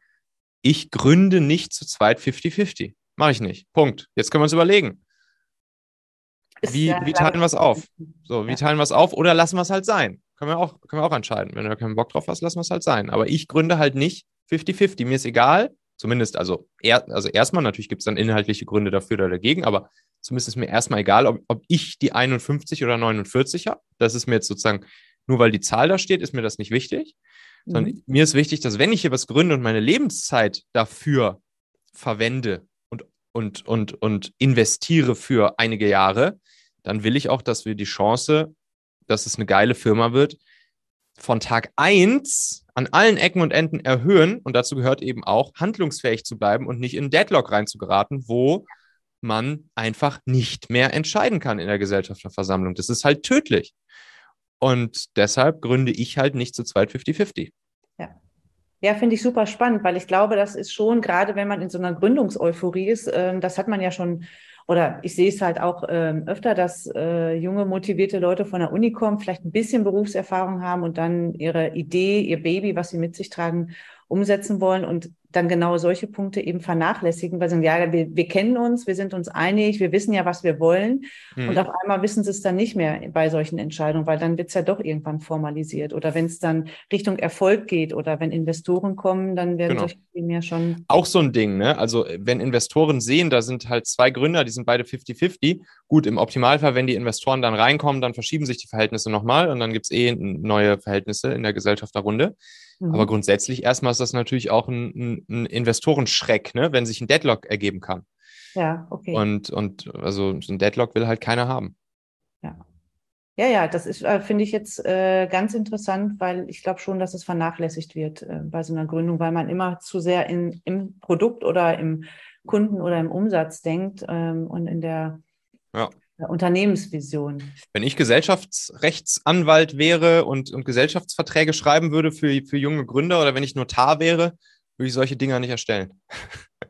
[SPEAKER 2] ich gründe nicht zu zweit 50-50. Mache ich nicht. Punkt. Jetzt können wir uns überlegen. Wie, ja, wie teilen wir es auf? So, wie ja. teilen wir es auf oder lassen wir es halt sein? Können wir, auch, können wir auch entscheiden. Wenn du keinen Bock drauf hast, lassen wir es halt sein. Aber ich gründe halt nicht 50-50. Mir ist egal, Zumindest, also, er, also erstmal, natürlich gibt es dann inhaltliche Gründe dafür oder dagegen, aber zumindest ist mir erstmal egal, ob, ob ich die 51 oder 49 habe. Das ist mir jetzt sozusagen, nur weil die Zahl da steht, ist mir das nicht wichtig. Mhm. Sondern mir ist wichtig, dass wenn ich hier was gründe und meine Lebenszeit dafür verwende und, und, und, und investiere für einige Jahre, dann will ich auch, dass wir die Chance, dass es eine geile Firma wird, von Tag 1 an allen Ecken und Enden erhöhen. Und dazu gehört eben auch, handlungsfähig zu bleiben und nicht in Deadlock reinzugeraten, wo man einfach nicht mehr entscheiden kann in der Gesellschafterversammlung. Das ist halt tödlich. Und deshalb gründe ich halt nicht zu zweit 50-50.
[SPEAKER 1] Ja. Ja, finde ich super spannend, weil ich glaube, das ist schon, gerade wenn man in so einer Gründungseuphorie ist, äh, das hat man ja schon oder ich sehe es halt auch ähm, öfter, dass äh, junge, motivierte Leute von der Uni kommen, vielleicht ein bisschen Berufserfahrung haben und dann ihre Idee, ihr Baby, was sie mit sich tragen, umsetzen wollen und dann genau solche Punkte eben vernachlässigen, weil sie sagen, ja, wir, wir kennen uns, wir sind uns einig, wir wissen ja, was wir wollen. Mhm. Und auf einmal wissen sie es dann nicht mehr bei solchen Entscheidungen, weil dann wird es ja doch irgendwann formalisiert. Oder wenn es dann Richtung Erfolg geht oder wenn Investoren kommen, dann werden genau. solche Dinge ja schon.
[SPEAKER 2] Auch so ein Ding, ne? Also wenn Investoren sehen, da sind halt zwei Gründer, die sind beide 50-50. Gut, im Optimalfall, wenn die Investoren dann reinkommen, dann verschieben sich die Verhältnisse nochmal und dann gibt es eh neue Verhältnisse in der Gesellschaft darunter. Mhm. Aber grundsätzlich erstmal ist das natürlich auch ein, ein, ein Investorenschreck, ne? wenn sich ein Deadlock ergeben kann.
[SPEAKER 1] Ja, okay.
[SPEAKER 2] Und, und also so ein Deadlock will halt keiner haben.
[SPEAKER 1] Ja. Ja, ja, das ist, äh, finde ich jetzt äh, ganz interessant, weil ich glaube schon, dass es vernachlässigt wird äh, bei so einer Gründung, weil man immer zu sehr in, im Produkt oder im Kunden oder im Umsatz denkt ähm, und in der ja. Unternehmensvision.
[SPEAKER 2] Wenn ich Gesellschaftsrechtsanwalt wäre und, und Gesellschaftsverträge schreiben würde für, für junge Gründer oder wenn ich Notar wäre, würde ich solche Dinger nicht erstellen.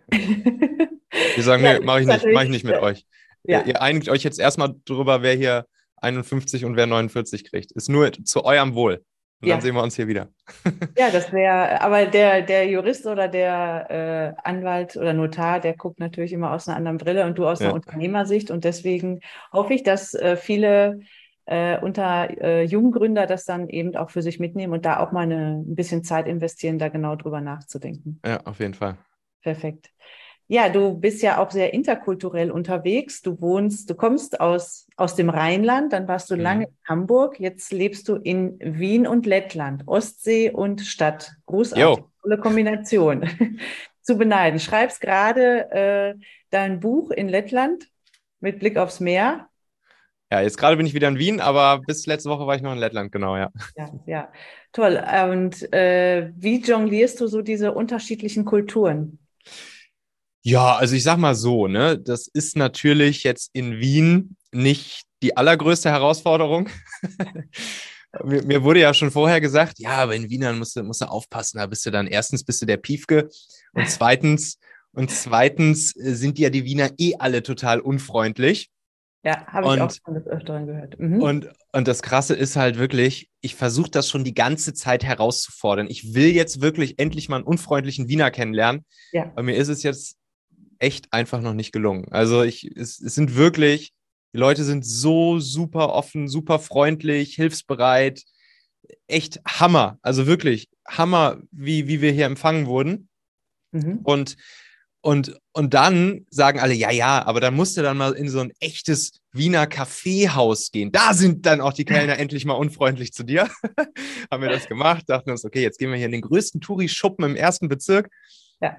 [SPEAKER 2] [laughs] Wir sagen, ja, nee, mache ich nicht, mache ich nicht mit euch. Ja. Ihr, ihr einigt euch jetzt erstmal darüber, wer hier 51 und wer 49 kriegt. Ist nur zu eurem Wohl. Und ja. dann sehen wir uns hier wieder. [laughs]
[SPEAKER 1] ja, das wäre, aber der, der Jurist oder der äh, Anwalt oder Notar, der guckt natürlich immer aus einer anderen Brille und du aus ja. einer Unternehmersicht. Und deswegen hoffe ich, dass äh, viele äh, unter äh, Junggründer das dann eben auch für sich mitnehmen und da auch mal eine, ein bisschen Zeit investieren, da genau drüber nachzudenken.
[SPEAKER 2] Ja, auf jeden Fall.
[SPEAKER 1] Perfekt. Ja, du bist ja auch sehr interkulturell unterwegs. Du wohnst, du kommst aus, aus dem Rheinland, dann warst du mhm. lange in Hamburg, jetzt lebst du in Wien und Lettland, Ostsee und Stadt. Großartige tolle Kombination. [laughs] Zu beneiden. Schreibst gerade äh, dein Buch in Lettland mit Blick aufs Meer.
[SPEAKER 2] Ja, jetzt gerade bin ich wieder in Wien, aber bis letzte Woche war ich noch in Lettland, genau, ja.
[SPEAKER 1] Ja, ja. Toll. Und äh, wie jonglierst du so diese unterschiedlichen Kulturen?
[SPEAKER 2] Ja, also ich sag mal so, ne, das ist natürlich jetzt in Wien nicht die allergrößte Herausforderung. [laughs] mir, mir, wurde ja schon vorher gesagt, ja, aber in Wienern musst du, musst du aufpassen, da bist du dann erstens bist du der Piefke und zweitens und zweitens äh, sind ja die Wiener eh alle total unfreundlich.
[SPEAKER 1] Ja, habe ich auch schon des Öfteren gehört. Mhm.
[SPEAKER 2] Und, und das Krasse ist halt wirklich, ich versuche das schon die ganze Zeit herauszufordern. Ich will jetzt wirklich endlich mal einen unfreundlichen Wiener kennenlernen. Ja. Aber mir ist es jetzt echt einfach noch nicht gelungen. Also ich, es, es sind wirklich Die Leute sind so super offen, super freundlich, hilfsbereit. Echt Hammer. Also wirklich Hammer, wie, wie wir hier empfangen wurden. Mhm. Und, und, und dann sagen alle, ja, ja, aber dann musst du dann mal in so ein echtes Wiener Kaffeehaus gehen. Da sind dann auch die Kellner [laughs] endlich mal unfreundlich zu dir. [laughs] Haben wir das gemacht, dachten uns, okay, jetzt gehen wir hier in den größten Touri-Schuppen im ersten Bezirk. Ja.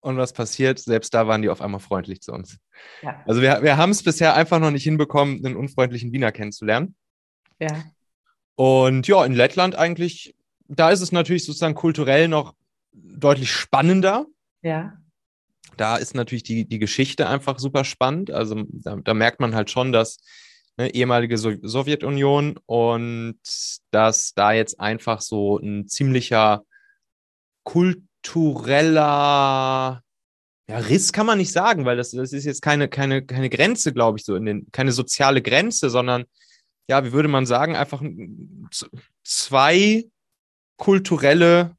[SPEAKER 2] Und was passiert? Selbst da waren die auf einmal freundlich zu uns. Ja. Also wir, wir haben es bisher einfach noch nicht hinbekommen, einen unfreundlichen Wiener kennenzulernen. Ja. Und ja, in Lettland eigentlich, da ist es natürlich sozusagen kulturell noch deutlich spannender. Ja. Da ist natürlich die, die Geschichte einfach super spannend. Also da, da merkt man halt schon, dass ne, ehemalige so Sowjetunion und dass da jetzt einfach so ein ziemlicher kultureller ja, Riss kann man nicht sagen, weil das, das ist jetzt keine, keine, keine Grenze, glaube ich, so in den, keine soziale Grenze, sondern ja, wie würde man sagen, einfach zwei kulturelle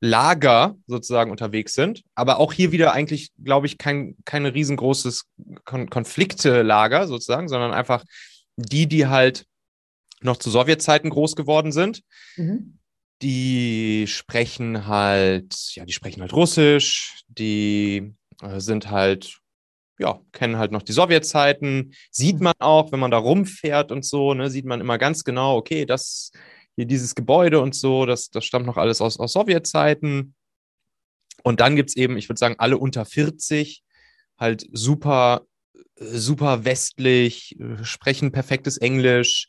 [SPEAKER 2] Lager sozusagen unterwegs sind, aber auch hier wieder eigentlich, glaube ich, kein, kein riesengroßes Kon Konfliktelager sozusagen, sondern einfach die, die halt noch zu Sowjetzeiten groß geworden sind. Mhm. Die sprechen halt, ja, die sprechen halt Russisch, die äh, sind halt, ja, kennen halt noch die Sowjetzeiten. Sieht mhm. man auch, wenn man da rumfährt und so, ne, sieht man immer ganz genau, okay, das hier dieses Gebäude und so, das, das stammt noch alles aus, aus Sowjetzeiten. Und dann gibt es eben, ich würde sagen, alle unter 40, halt super, super westlich, sprechen perfektes Englisch.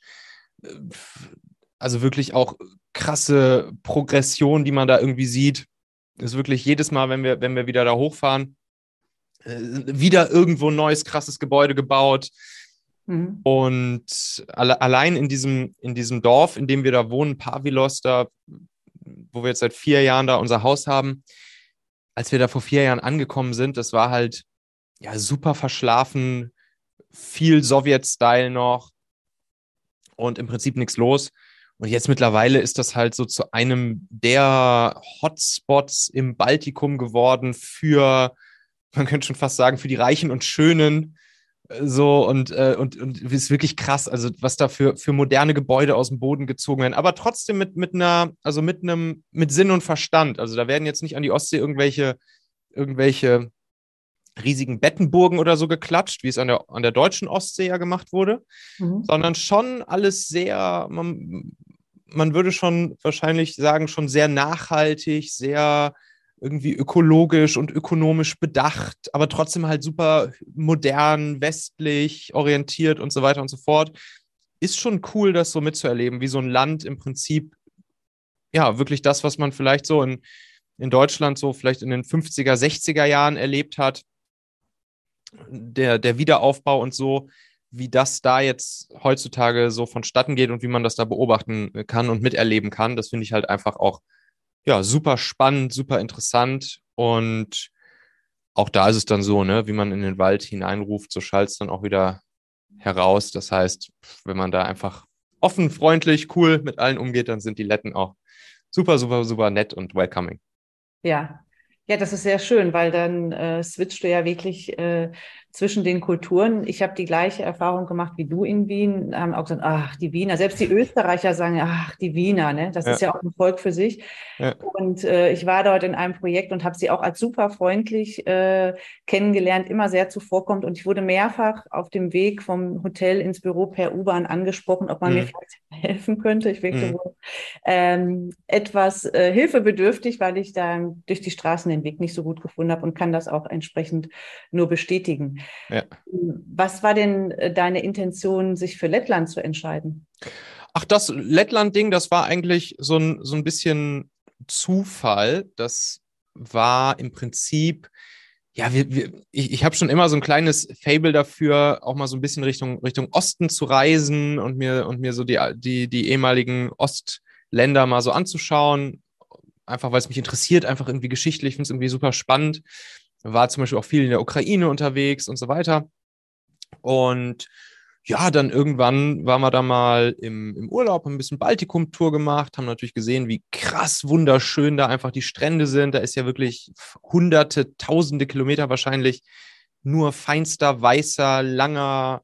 [SPEAKER 2] Also wirklich auch krasse Progression, die man da irgendwie sieht. ist wirklich jedes Mal, wenn wir, wenn wir wieder da hochfahren, äh, wieder irgendwo ein neues, krasses Gebäude gebaut. Mhm. Und alle, allein in diesem, in diesem Dorf, in dem wir da wohnen, Pavilos, da, wo wir jetzt seit vier Jahren da unser Haus haben, als wir da vor vier Jahren angekommen sind, das war halt ja super verschlafen, viel Sowjet-Style noch und im Prinzip nichts los. Und jetzt mittlerweile ist das halt so zu einem der Hotspots im Baltikum geworden für, [laughs] man könnte schon fast sagen, für die Reichen und Schönen. So und, äh, und, und ist wirklich krass, also was da für, für moderne Gebäude aus dem Boden gezogen werden, aber trotzdem mit, mit einer, also mit einem, mit Sinn und Verstand. Also da werden jetzt nicht an die Ostsee irgendwelche, irgendwelche riesigen Bettenburgen oder so geklatscht, wie es an der, an der deutschen Ostsee ja gemacht wurde, mhm. sondern schon alles sehr, man, man würde schon wahrscheinlich sagen, schon sehr nachhaltig, sehr irgendwie ökologisch und ökonomisch bedacht, aber trotzdem halt super modern, westlich orientiert und so weiter und so fort. Ist schon cool, das so mitzuerleben, wie so ein Land im Prinzip, ja, wirklich das, was man vielleicht so in, in Deutschland so vielleicht in den 50er, 60er Jahren erlebt hat. Der, der Wiederaufbau und so, wie das da jetzt heutzutage so vonstatten geht und wie man das da beobachten kann und miterleben kann, das finde ich halt einfach auch ja, super spannend, super interessant und auch da ist es dann so, ne, wie man in den Wald hineinruft, so schallt es dann auch wieder heraus. Das heißt, wenn man da einfach offen, freundlich, cool mit allen umgeht, dann sind die Letten auch super, super, super nett und welcoming.
[SPEAKER 1] Ja, ja, das ist sehr schön, weil dann äh, switcht du ja wirklich äh, zwischen den Kulturen. Ich habe die gleiche Erfahrung gemacht wie du in Wien, haben auch gesagt, ach, die Wiener, selbst die Österreicher sagen, ach, die Wiener, ne? das ja. ist ja auch ein Volk für sich. Ja. Und äh, ich war dort in einem Projekt und habe sie auch als super freundlich äh, kennengelernt, immer sehr zuvorkommt. Und ich wurde mehrfach auf dem Weg vom Hotel ins Büro per U-Bahn angesprochen, ob man mhm. mir vielleicht helfen könnte. Ich wirkte mhm. wohl ähm, etwas äh, hilfebedürftig, weil ich da durch die Straßen den Weg nicht so gut gefunden habe und kann das auch entsprechend nur bestätigen. Ja. Was war denn äh, deine Intention, sich für Lettland zu entscheiden?
[SPEAKER 2] Ach, das Lettland-Ding, das war eigentlich so ein, so ein bisschen Zufall. Das war im Prinzip, ja, wir, wir, ich, ich habe schon immer so ein kleines Fable dafür, auch mal so ein bisschen Richtung, Richtung Osten zu reisen und mir, und mir so die, die, die ehemaligen Ostländer mal so anzuschauen. Einfach weil es mich interessiert, einfach irgendwie geschichtlich, ich finde es irgendwie super spannend war zum Beispiel auch viel in der Ukraine unterwegs und so weiter. Und ja, dann irgendwann waren wir da mal im, im Urlaub, haben ein bisschen Baltikum-Tour gemacht, haben natürlich gesehen, wie krass wunderschön da einfach die Strände sind. Da ist ja wirklich hunderte, tausende Kilometer wahrscheinlich nur feinster, weißer, langer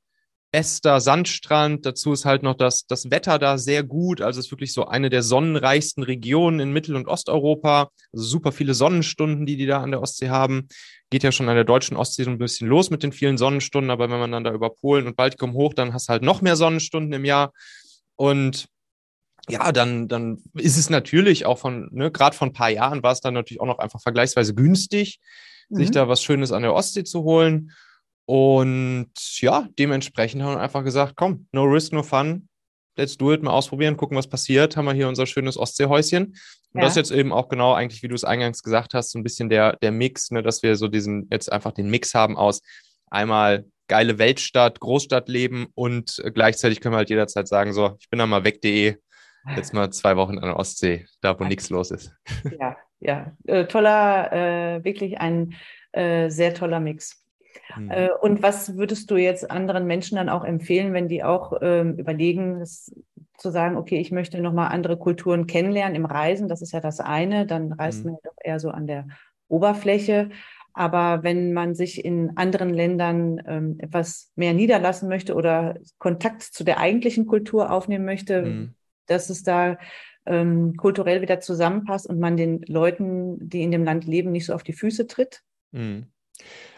[SPEAKER 2] bester Sandstrand. Dazu ist halt noch das, das Wetter da sehr gut. Also es ist wirklich so eine der sonnenreichsten Regionen in Mittel- und Osteuropa. Also super viele Sonnenstunden, die die da an der Ostsee haben. Geht ja schon an der deutschen Ostsee so ein bisschen los mit den vielen Sonnenstunden. Aber wenn man dann da über Polen und Baltikum hoch, dann hast du halt noch mehr Sonnenstunden im Jahr. Und ja, dann, dann ist es natürlich auch von, ne, gerade von ein paar Jahren war es dann natürlich auch noch einfach vergleichsweise günstig, mhm. sich da was Schönes an der Ostsee zu holen. Und ja, dementsprechend haben wir einfach gesagt, komm, no risk, no fun. Let's do it, mal ausprobieren, gucken, was passiert. Haben wir hier unser schönes Ostseehäuschen. Und ja. das ist jetzt eben auch genau eigentlich, wie du es eingangs gesagt hast, so ein bisschen der, der Mix, ne, dass wir so diesen, jetzt einfach den Mix haben aus einmal geile Weltstadt, Großstadtleben und gleichzeitig können wir halt jederzeit sagen, so, ich bin da mal weg.de, jetzt mal zwei Wochen an der Ostsee, da wo nichts los ist.
[SPEAKER 1] Ja, ja, äh, toller, äh, wirklich ein äh, sehr toller Mix. Mhm. Äh, und was würdest du jetzt anderen Menschen dann auch empfehlen, wenn die auch ähm, überlegen, das, zu sagen, okay, ich möchte nochmal andere Kulturen kennenlernen im Reisen, das ist ja das eine, dann reist mhm. man ja doch eher so an der Oberfläche. Aber wenn man sich in anderen Ländern ähm, etwas mehr niederlassen möchte oder Kontakt zu der eigentlichen Kultur aufnehmen möchte, mhm. dass es da ähm, kulturell wieder zusammenpasst und man den Leuten, die in dem Land leben, nicht so auf die Füße tritt?
[SPEAKER 2] Mhm.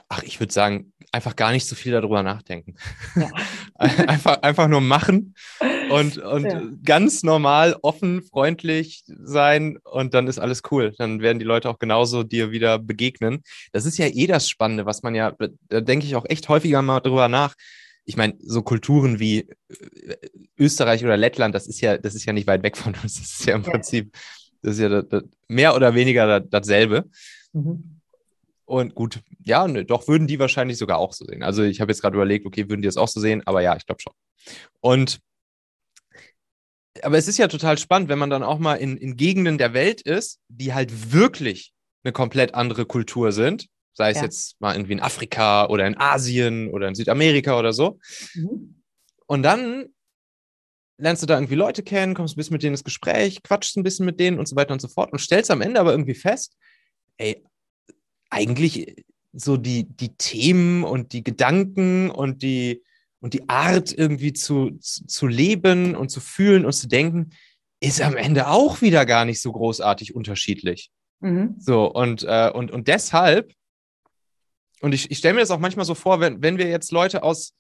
[SPEAKER 2] Ach, ich würde sagen, einfach gar nicht so viel darüber nachdenken. Ja. [laughs] einfach, einfach nur machen und, und ja. ganz normal, offen, freundlich sein und dann ist alles cool. Dann werden die Leute auch genauso dir wieder begegnen. Das ist ja eh das Spannende, was man ja, da denke ich auch echt häufiger mal drüber nach. Ich meine, so Kulturen wie äh, Österreich oder Lettland, das ist ja, das ist ja nicht weit weg von uns. Das ist ja im ja. Prinzip, das ist ja das, das, mehr oder weniger dasselbe. Mhm. Und gut, ja, ne, doch würden die wahrscheinlich sogar auch so sehen. Also ich habe jetzt gerade überlegt, okay, würden die das auch so sehen? Aber ja, ich glaube schon. Und aber es ist ja total spannend, wenn man dann auch mal in, in Gegenden der Welt ist, die halt wirklich eine komplett andere Kultur sind. Sei es ja. jetzt mal irgendwie in Afrika oder in Asien oder in Südamerika oder so. Mhm. Und dann lernst du da irgendwie Leute kennen, kommst ein bisschen mit denen ins Gespräch, quatschst ein bisschen mit denen und so weiter und so fort und stellst am Ende aber irgendwie fest, ey, eigentlich so die, die Themen und die Gedanken und die, und die Art irgendwie zu, zu, leben und zu fühlen und zu denken, ist am Ende auch wieder gar nicht so großartig unterschiedlich. Mhm. So, und, äh, und, und deshalb, und ich, ich stelle mir das auch manchmal so vor, wenn, wenn wir jetzt Leute aus,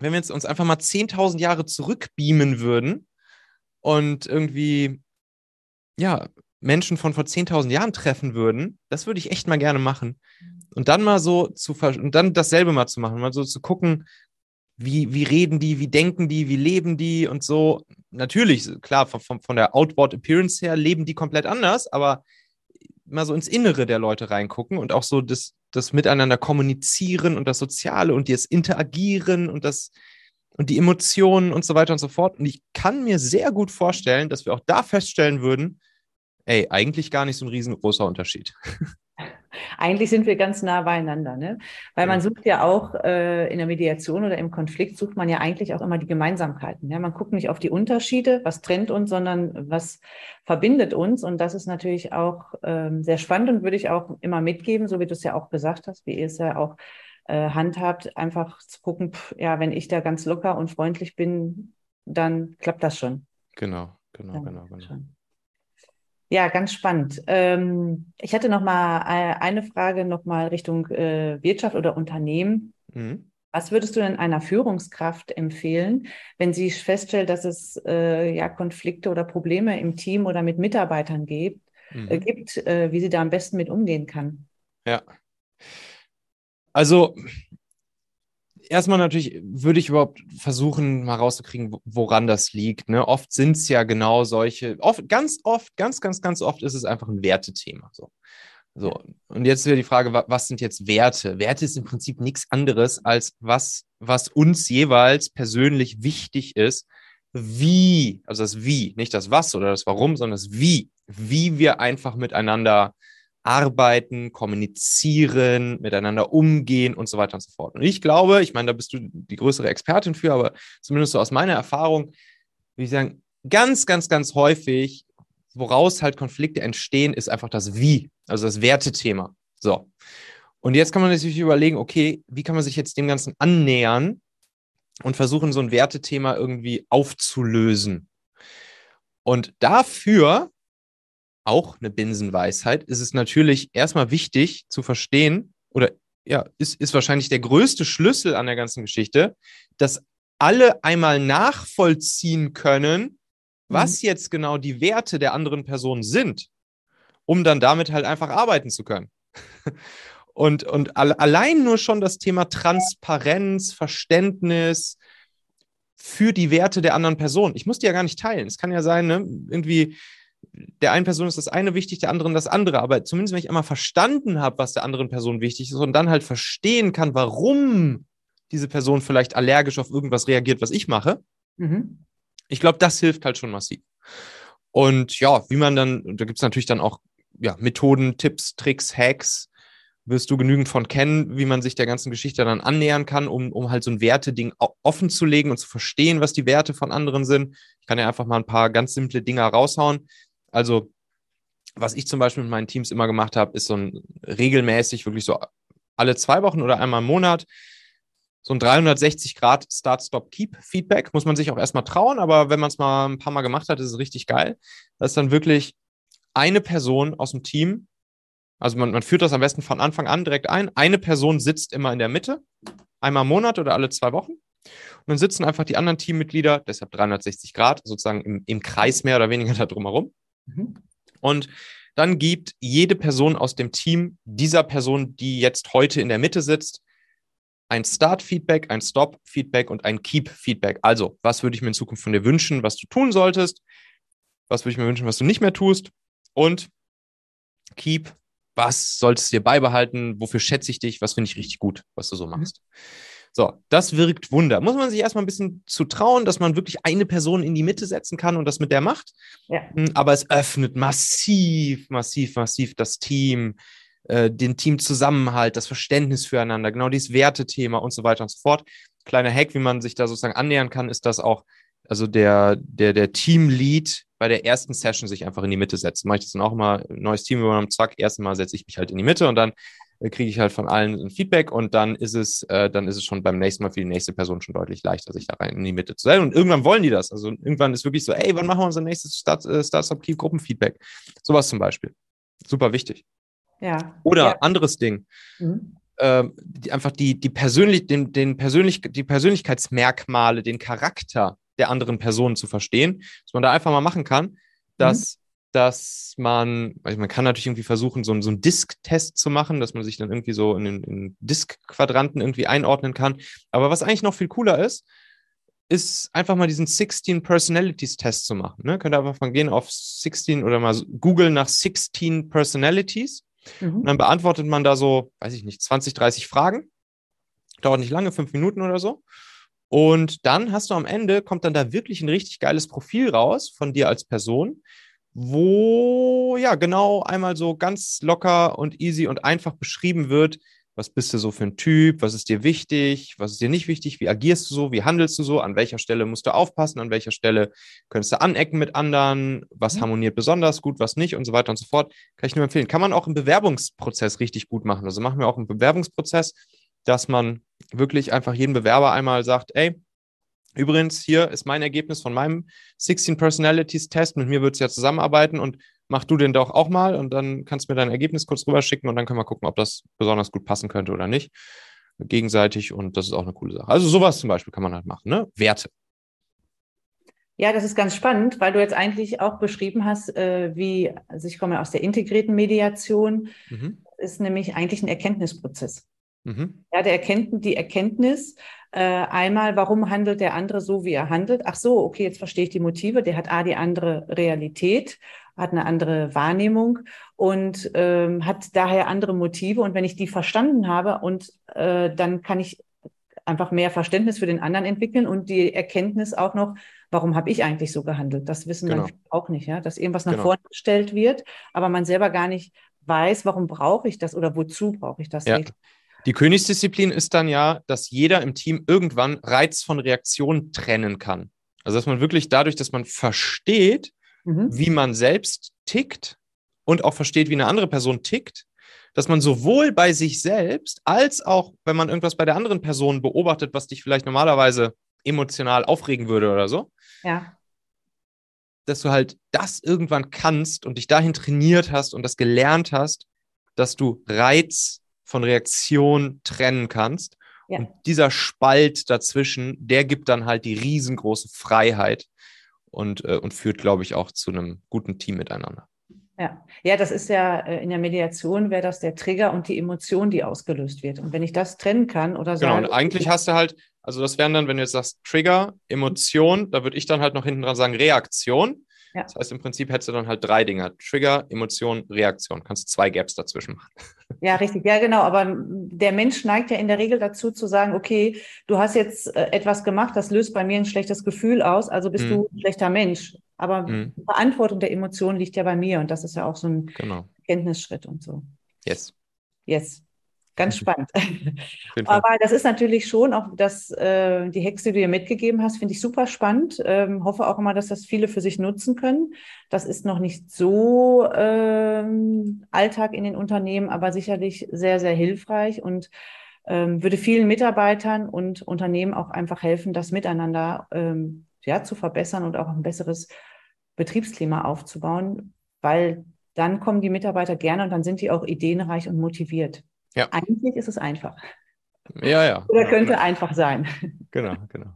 [SPEAKER 2] wenn wir jetzt uns einfach mal 10.000 Jahre zurückbeamen würden und irgendwie, ja, Menschen von vor 10.000 Jahren treffen würden, das würde ich echt mal gerne machen. Und dann mal so zu, und dann dasselbe mal zu machen, mal so zu gucken, wie, wie reden die, wie denken die, wie leben die und so. Natürlich, klar, von, von der Outboard Appearance her leben die komplett anders, aber mal so ins Innere der Leute reingucken und auch so das, das Miteinander kommunizieren und das Soziale und das Interagieren und das und die Emotionen und so weiter und so fort. Und ich kann mir sehr gut vorstellen, dass wir auch da feststellen würden, ey, eigentlich gar nicht so ein riesengroßer Unterschied. [laughs]
[SPEAKER 1] Eigentlich sind wir ganz nah beieinander, ne? Weil man sucht ja auch äh, in der Mediation oder im Konflikt sucht man ja eigentlich auch immer die Gemeinsamkeiten. Ja? Man guckt nicht auf die Unterschiede, was trennt uns, sondern was verbindet uns. Und das ist natürlich auch ähm, sehr spannend und würde ich auch immer mitgeben, so wie du es ja auch gesagt hast, wie ihr es ja auch äh, handhabt, einfach zu gucken, pff, ja, wenn ich da ganz locker und freundlich bin, dann klappt das schon.
[SPEAKER 2] Genau, genau, dann genau, genau. Schon.
[SPEAKER 1] Ja, ganz spannend. Ähm, ich hatte noch mal äh, eine Frage noch mal Richtung äh, Wirtschaft oder Unternehmen. Mhm. Was würdest du denn einer Führungskraft empfehlen, wenn sie feststellt, dass es äh, ja Konflikte oder Probleme im Team oder mit Mitarbeitern gibt, mhm. äh, gibt äh, wie sie da am besten mit umgehen kann?
[SPEAKER 2] Ja. Also erstmal natürlich würde ich überhaupt versuchen, mal rauszukriegen, woran das liegt. Ne? Oft sind es ja genau solche, oft, ganz oft, ganz, ganz, ganz oft ist es einfach ein Wertethema. So. So, und jetzt wieder die Frage, was sind jetzt Werte? Werte ist im Prinzip nichts anderes als was, was uns jeweils persönlich wichtig ist, wie, also das Wie, nicht das Was oder das Warum, sondern das Wie, wie wir einfach miteinander arbeiten, kommunizieren, miteinander umgehen und so weiter und so fort. Und ich glaube, ich meine, da bist du die größere Expertin für, aber zumindest so aus meiner Erfahrung, würde ich sagen, ganz, ganz, ganz häufig, woraus halt Konflikte entstehen, ist einfach das Wie, also das Wertethema. So. Und jetzt kann man sich überlegen, okay, wie kann man sich jetzt dem Ganzen annähern, und versuchen, so ein Wertethema irgendwie aufzulösen. Und dafür, auch eine Binsenweisheit, ist es natürlich erstmal wichtig zu verstehen, oder ja, ist, ist wahrscheinlich der größte Schlüssel an der ganzen Geschichte, dass alle einmal nachvollziehen können, was mhm. jetzt genau die Werte der anderen Person sind, um dann damit halt einfach arbeiten zu können. [laughs] Und, und allein nur schon das Thema Transparenz, Verständnis für die Werte der anderen Person. Ich muss die ja gar nicht teilen. Es kann ja sein, ne, irgendwie der einen Person ist das eine wichtig, der anderen das andere. Aber zumindest, wenn ich einmal verstanden habe, was der anderen Person wichtig ist und dann halt verstehen kann, warum diese Person vielleicht allergisch auf irgendwas reagiert, was ich mache, mhm. ich glaube, das hilft halt schon massiv. Und ja, wie man dann, da gibt es natürlich dann auch ja, Methoden, Tipps, Tricks, Hacks, wirst du genügend von kennen, wie man sich der ganzen Geschichte dann annähern kann, um, um halt so ein Werteding offen zu legen und zu verstehen, was die Werte von anderen sind. Ich kann ja einfach mal ein paar ganz simple Dinge raushauen. Also, was ich zum Beispiel mit meinen Teams immer gemacht habe, ist so ein regelmäßig, wirklich so alle zwei Wochen oder einmal im Monat, so ein 360 Grad Start, Stop, Keep Feedback. Muss man sich auch erstmal trauen, aber wenn man es mal ein paar Mal gemacht hat, ist es richtig geil. Das ist dann wirklich eine Person aus dem Team, also man, man führt das am besten von Anfang an direkt ein. Eine Person sitzt immer in der Mitte, einmal im Monat oder alle zwei Wochen. Und dann sitzen einfach die anderen Teammitglieder, deshalb 360 Grad, sozusagen im, im Kreis mehr oder weniger da drumherum. Mhm. Und dann gibt jede Person aus dem Team dieser Person, die jetzt heute in der Mitte sitzt, ein Start-Feedback, ein Stop-Feedback und ein Keep-Feedback. Also, was würde ich mir in Zukunft von dir wünschen, was du tun solltest? Was würde ich mir wünschen, was du nicht mehr tust? Und Keep, was solltest du dir beibehalten? Wofür schätze ich dich? Was finde ich richtig gut, was du so mhm. So, das wirkt Wunder. Muss man sich erstmal ein bisschen zu trauen, dass man wirklich eine Person in die Mitte setzen kann und das mit der macht. Ja. Hm, aber es öffnet massiv, massiv, massiv das Team, äh, den Teamzusammenhalt, das Verständnis füreinander, genau dieses Wertethema und so weiter und so fort. Kleiner Hack, wie man sich da sozusagen annähern kann, ist das auch, also der, der, der Teamlead bei der ersten Session sich einfach in die Mitte setzt. Mache ich das dann auch immer, neues Team übernommen, zack, ersten Mal setze ich mich halt in die Mitte und dann kriege ich halt von allen ein Feedback und dann ist es, äh, dann ist es schon beim nächsten Mal für die nächste Person schon deutlich leichter, sich da rein in die Mitte zu sein. Und irgendwann wollen die das. Also irgendwann ist wirklich so, ey, wann machen wir unser nächstes Start, äh, Startup Key Gruppenfeedback? Sowas zum Beispiel. Super wichtig. Ja. Oder ja. anderes Ding. Mhm. Ähm, die, einfach die, die, persönlich, den, den persönlich, die Persönlichkeitsmerkmale, den Charakter der anderen Person zu verstehen, dass man da einfach mal machen kann, dass, mhm. Dass man, also man kann natürlich irgendwie versuchen, so, so einen Disk-Test zu machen, dass man sich dann irgendwie so in den in Disk-Quadranten irgendwie einordnen kann. Aber was eigentlich noch viel cooler ist, ist einfach mal diesen 16 Personalities Test zu machen. Ne? Könnt ihr einfach mal gehen auf 16 oder mal googeln nach 16 Personalities. Mhm. Und dann beantwortet man da so, weiß ich nicht, 20, 30 Fragen. Dauert nicht lange, fünf Minuten oder so. Und dann hast du am Ende, kommt dann da wirklich ein richtig geiles Profil raus von dir als Person, wo ja genau einmal so ganz locker und easy und einfach beschrieben wird, was bist du so für ein Typ, was ist dir wichtig, was ist dir nicht wichtig, wie agierst du so, wie handelst du so, an welcher Stelle musst du aufpassen, an welcher Stelle könntest du anecken mit anderen, was mhm. harmoniert besonders gut, was nicht und so weiter und so fort. Kann ich nur empfehlen. Kann man auch im Bewerbungsprozess richtig gut machen. Also machen wir auch im Bewerbungsprozess dass man wirklich einfach jeden Bewerber einmal sagt, ey, übrigens, hier ist mein Ergebnis von meinem 16 Personalities Test, mit mir würdest du ja zusammenarbeiten und mach du den doch auch mal und dann kannst du mir dein Ergebnis kurz rüberschicken und dann können wir gucken, ob das besonders gut passen könnte oder nicht. Gegenseitig und das ist auch eine coole Sache. Also sowas zum Beispiel kann man halt machen, ne? Werte.
[SPEAKER 1] Ja, das ist ganz spannend, weil du jetzt eigentlich auch beschrieben hast, äh, wie, also ich komme aus der integrierten Mediation, mhm. ist nämlich eigentlich ein Erkenntnisprozess. Mhm. Ja, der Erkennt die Erkenntnis, äh, einmal, warum handelt der andere so, wie er handelt? Ach so, okay, jetzt verstehe ich die Motive. Der hat A, die andere Realität, hat eine andere Wahrnehmung und ähm, hat daher andere Motive. Und wenn ich die verstanden habe und äh, dann kann ich einfach mehr Verständnis für den anderen entwickeln und die Erkenntnis auch noch, warum habe ich eigentlich so gehandelt? Das wissen genau. wir auch nicht, ja, dass irgendwas nach genau. vorne gestellt wird, aber man selber gar nicht weiß, warum brauche ich das oder wozu brauche ich das
[SPEAKER 2] ja. nicht. Die Königsdisziplin ist dann ja, dass jeder im Team irgendwann Reiz von Reaktion trennen kann. Also dass man wirklich dadurch, dass man versteht, mhm. wie man selbst tickt und auch versteht, wie eine andere Person tickt, dass man sowohl bei sich selbst als auch, wenn man irgendwas bei der anderen Person beobachtet, was dich vielleicht normalerweise emotional aufregen würde oder so.
[SPEAKER 1] Ja.
[SPEAKER 2] Dass du halt das irgendwann kannst und dich dahin trainiert hast und das gelernt hast, dass du Reiz von Reaktion trennen kannst. Ja. Und dieser Spalt dazwischen, der gibt dann halt die riesengroße Freiheit und, äh, und führt, glaube ich, auch zu einem guten Team miteinander.
[SPEAKER 1] Ja, ja, das ist ja äh, in der Mediation wäre das der Trigger und die Emotion, die ausgelöst wird. Und wenn ich das trennen kann oder
[SPEAKER 2] so. Genau, und eigentlich hast du halt, also das wären dann, wenn du jetzt sagst Trigger, Emotion, da würde ich dann halt noch hinten dran sagen Reaktion. Ja. Das heißt, im Prinzip hättest du dann halt drei Dinge. Trigger, Emotion, Reaktion. Kannst du zwei Gaps dazwischen machen.
[SPEAKER 1] Ja, richtig. Ja, genau. Aber der Mensch neigt ja in der Regel dazu zu sagen, okay, du hast jetzt äh, etwas gemacht, das löst bei mir ein schlechtes Gefühl aus, also bist mhm. du ein schlechter Mensch. Aber mhm. die Verantwortung der Emotionen liegt ja bei mir und das ist ja auch so ein genau. Kenntnisschritt und so.
[SPEAKER 2] Yes.
[SPEAKER 1] Yes. Ganz spannend. Aber das ist natürlich schon auch das, äh, die Hexe, die du dir mitgegeben hast, finde ich super spannend. Ähm, hoffe auch immer, dass das viele für sich nutzen können. Das ist noch nicht so ähm, Alltag in den Unternehmen, aber sicherlich sehr, sehr hilfreich und ähm, würde vielen Mitarbeitern und Unternehmen auch einfach helfen, das miteinander ähm, ja, zu verbessern und auch ein besseres Betriebsklima aufzubauen, weil dann kommen die Mitarbeiter gerne und dann sind die auch ideenreich und motiviert. Ja. Eigentlich ist es einfach.
[SPEAKER 2] Ja, ja.
[SPEAKER 1] Oder könnte ja. einfach sein.
[SPEAKER 2] Genau, genau.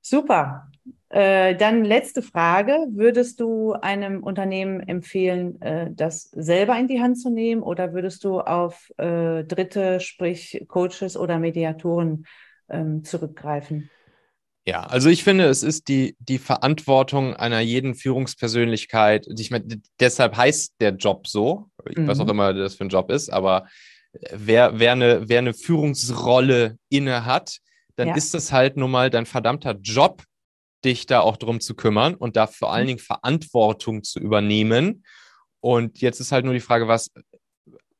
[SPEAKER 1] Super. Äh, dann letzte Frage. Würdest du einem Unternehmen empfehlen, äh, das selber in die Hand zu nehmen oder würdest du auf äh, Dritte, sprich Coaches oder Mediatoren ähm, zurückgreifen?
[SPEAKER 2] Ja, also ich finde, es ist die, die Verantwortung einer jeden Führungspersönlichkeit. Ich meine, deshalb heißt der Job so, mhm. was auch mhm. immer das für ein Job ist, aber äh, wer, wer, eine, wer eine Führungsrolle inne hat, dann ja. ist es halt nun mal dein verdammter Job, dich da auch drum zu kümmern und da vor allen mhm. Dingen Verantwortung zu übernehmen. Und jetzt ist halt nur die Frage, was,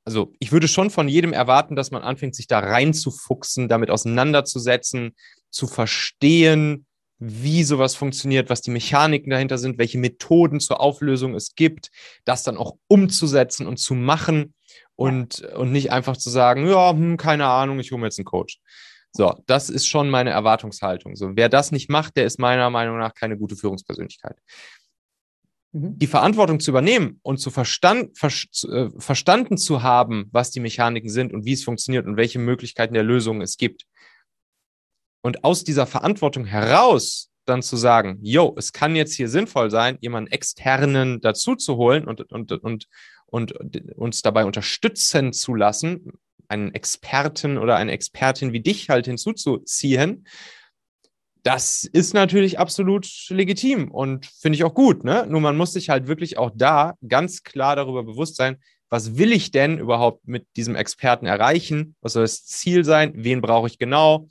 [SPEAKER 2] also ich würde schon von jedem erwarten, dass man anfängt, sich da reinzufuchsen, damit auseinanderzusetzen, zu verstehen, wie sowas funktioniert, was die Mechaniken dahinter sind, welche Methoden zur Auflösung es gibt, das dann auch umzusetzen und zu machen und, und nicht einfach zu sagen, ja, hm, keine Ahnung, ich hole mir jetzt einen Coach. So, das ist schon meine Erwartungshaltung. So, wer das nicht macht, der ist meiner Meinung nach keine gute Führungspersönlichkeit. Mhm. die Verantwortung zu übernehmen und zu verstand, ver, äh, verstanden zu haben, was die Mechaniken sind und wie es funktioniert und welche Möglichkeiten der Lösung es gibt. Und aus dieser Verantwortung heraus dann zu sagen, jo, es kann jetzt hier sinnvoll sein, jemanden externen dazu zu holen und, und, und, und uns dabei unterstützen zu lassen, einen Experten oder eine Expertin wie dich halt hinzuzuziehen, das ist natürlich absolut legitim und finde ich auch gut. Ne? Nur man muss sich halt wirklich auch da ganz klar darüber bewusst sein, was will ich denn überhaupt mit diesem Experten erreichen? Was soll das Ziel sein? Wen brauche ich genau?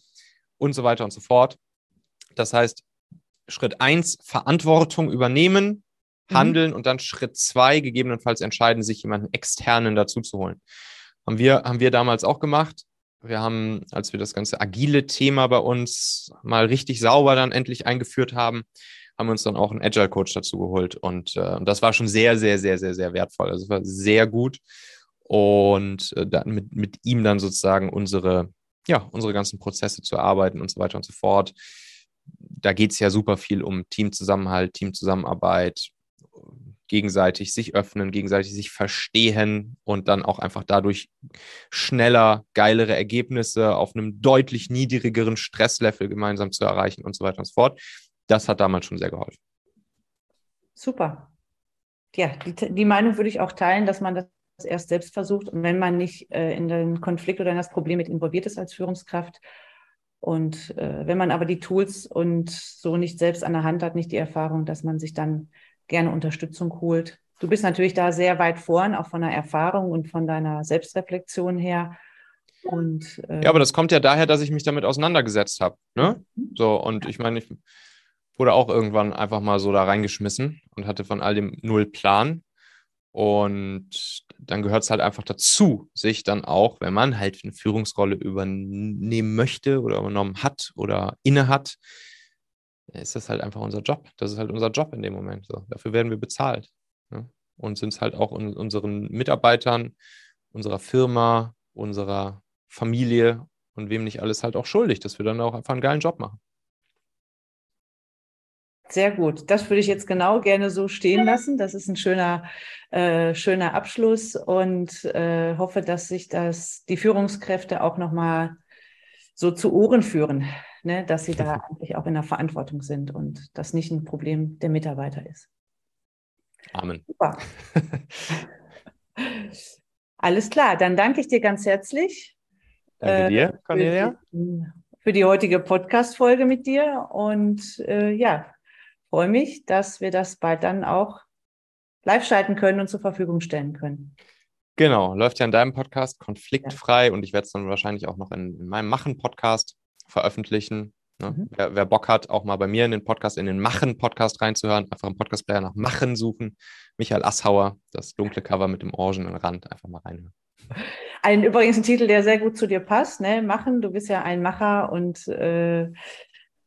[SPEAKER 2] Und so weiter und so fort. Das heißt, Schritt eins Verantwortung übernehmen, mhm. handeln mhm. und dann Schritt zwei gegebenenfalls entscheiden, sich jemanden externen dazu zu holen. Haben wir, haben wir damals auch gemacht. Wir haben, als wir das ganze agile Thema bei uns mal richtig sauber dann endlich eingeführt haben, haben wir uns dann auch einen Agile Coach dazu geholt. Und äh, das war schon sehr, sehr, sehr, sehr, sehr wertvoll. Also es war sehr gut. Und äh, dann mit, mit ihm dann sozusagen unsere, ja, unsere ganzen Prozesse zu erarbeiten und so weiter und so fort. Da geht es ja super viel um Teamzusammenhalt, Teamzusammenarbeit, gegenseitig sich öffnen, gegenseitig sich verstehen und dann auch einfach dadurch schneller, geilere Ergebnisse auf einem deutlich niedrigeren Stresslevel gemeinsam zu erreichen und so weiter und so fort. Das hat damals schon sehr geholfen.
[SPEAKER 1] Super. Ja, die, die Meinung würde ich auch teilen, dass man das erst selbst versucht und wenn man nicht äh, in den Konflikt oder in das Problem mit involviert ist als Führungskraft, und äh, wenn man aber die Tools und so nicht selbst an der Hand hat, nicht die Erfahrung, dass man sich dann gerne Unterstützung holt. Du bist natürlich da sehr weit vorn, auch von der Erfahrung und von deiner Selbstreflexion her. Und,
[SPEAKER 2] äh, ja, aber das kommt ja daher, dass ich mich damit auseinandergesetzt habe. Ne? Mhm. So, und ich meine, ich wurde auch irgendwann einfach mal so da reingeschmissen und hatte von all dem null Plan. Und dann gehört es halt einfach dazu, sich dann auch, wenn man halt eine Führungsrolle übernehmen möchte oder übernommen hat oder inne hat, ist das halt einfach unser Job. Das ist halt unser Job in dem Moment. So. Dafür werden wir bezahlt. Ne? Und sind es halt auch unseren Mitarbeitern, unserer Firma, unserer Familie und wem nicht alles halt auch schuldig, dass wir dann auch einfach einen geilen Job machen.
[SPEAKER 1] Sehr gut. Das würde ich jetzt genau gerne so stehen lassen. Das ist ein schöner, äh, schöner Abschluss und äh, hoffe, dass sich das die Führungskräfte auch nochmal so zu Ohren führen, ne? dass sie da eigentlich auch in der Verantwortung sind und das nicht ein Problem der Mitarbeiter ist.
[SPEAKER 2] Amen. Super. [laughs]
[SPEAKER 1] Alles klar, dann danke ich dir ganz herzlich.
[SPEAKER 2] Danke äh, dir, Cornelia.
[SPEAKER 1] Für die, für die heutige Podcast-Folge mit dir und äh, ja, freue mich, dass wir das bald dann auch live schalten können und zur Verfügung stellen können.
[SPEAKER 2] Genau, läuft ja in deinem Podcast konfliktfrei ja. und ich werde es dann wahrscheinlich auch noch in, in meinem Machen-Podcast veröffentlichen. Ne? Mhm. Wer, wer, Bock hat, auch mal bei mir in den Podcast, in den Machen-Podcast reinzuhören, einfach im Podcast-Player nach Machen suchen. Michael Asshauer, das dunkle Cover mit dem orangenen Rand, einfach mal reinhören.
[SPEAKER 1] Ein übrigens ein Titel, der sehr gut zu dir passt, ne? Machen, du bist ja ein Macher und äh,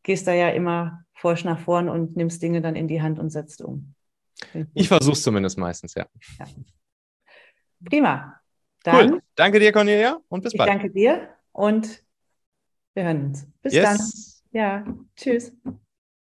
[SPEAKER 1] gehst da ja immer forsch nach vorn und nimmst Dinge dann in die Hand und setzt um.
[SPEAKER 2] Ich versuche es zumindest meistens, ja. ja.
[SPEAKER 1] Prima.
[SPEAKER 2] Dann, cool. Danke dir, Cornelia, und bis bald.
[SPEAKER 1] Danke dir und wir hören uns. Bis yes. dann. Ja, tschüss.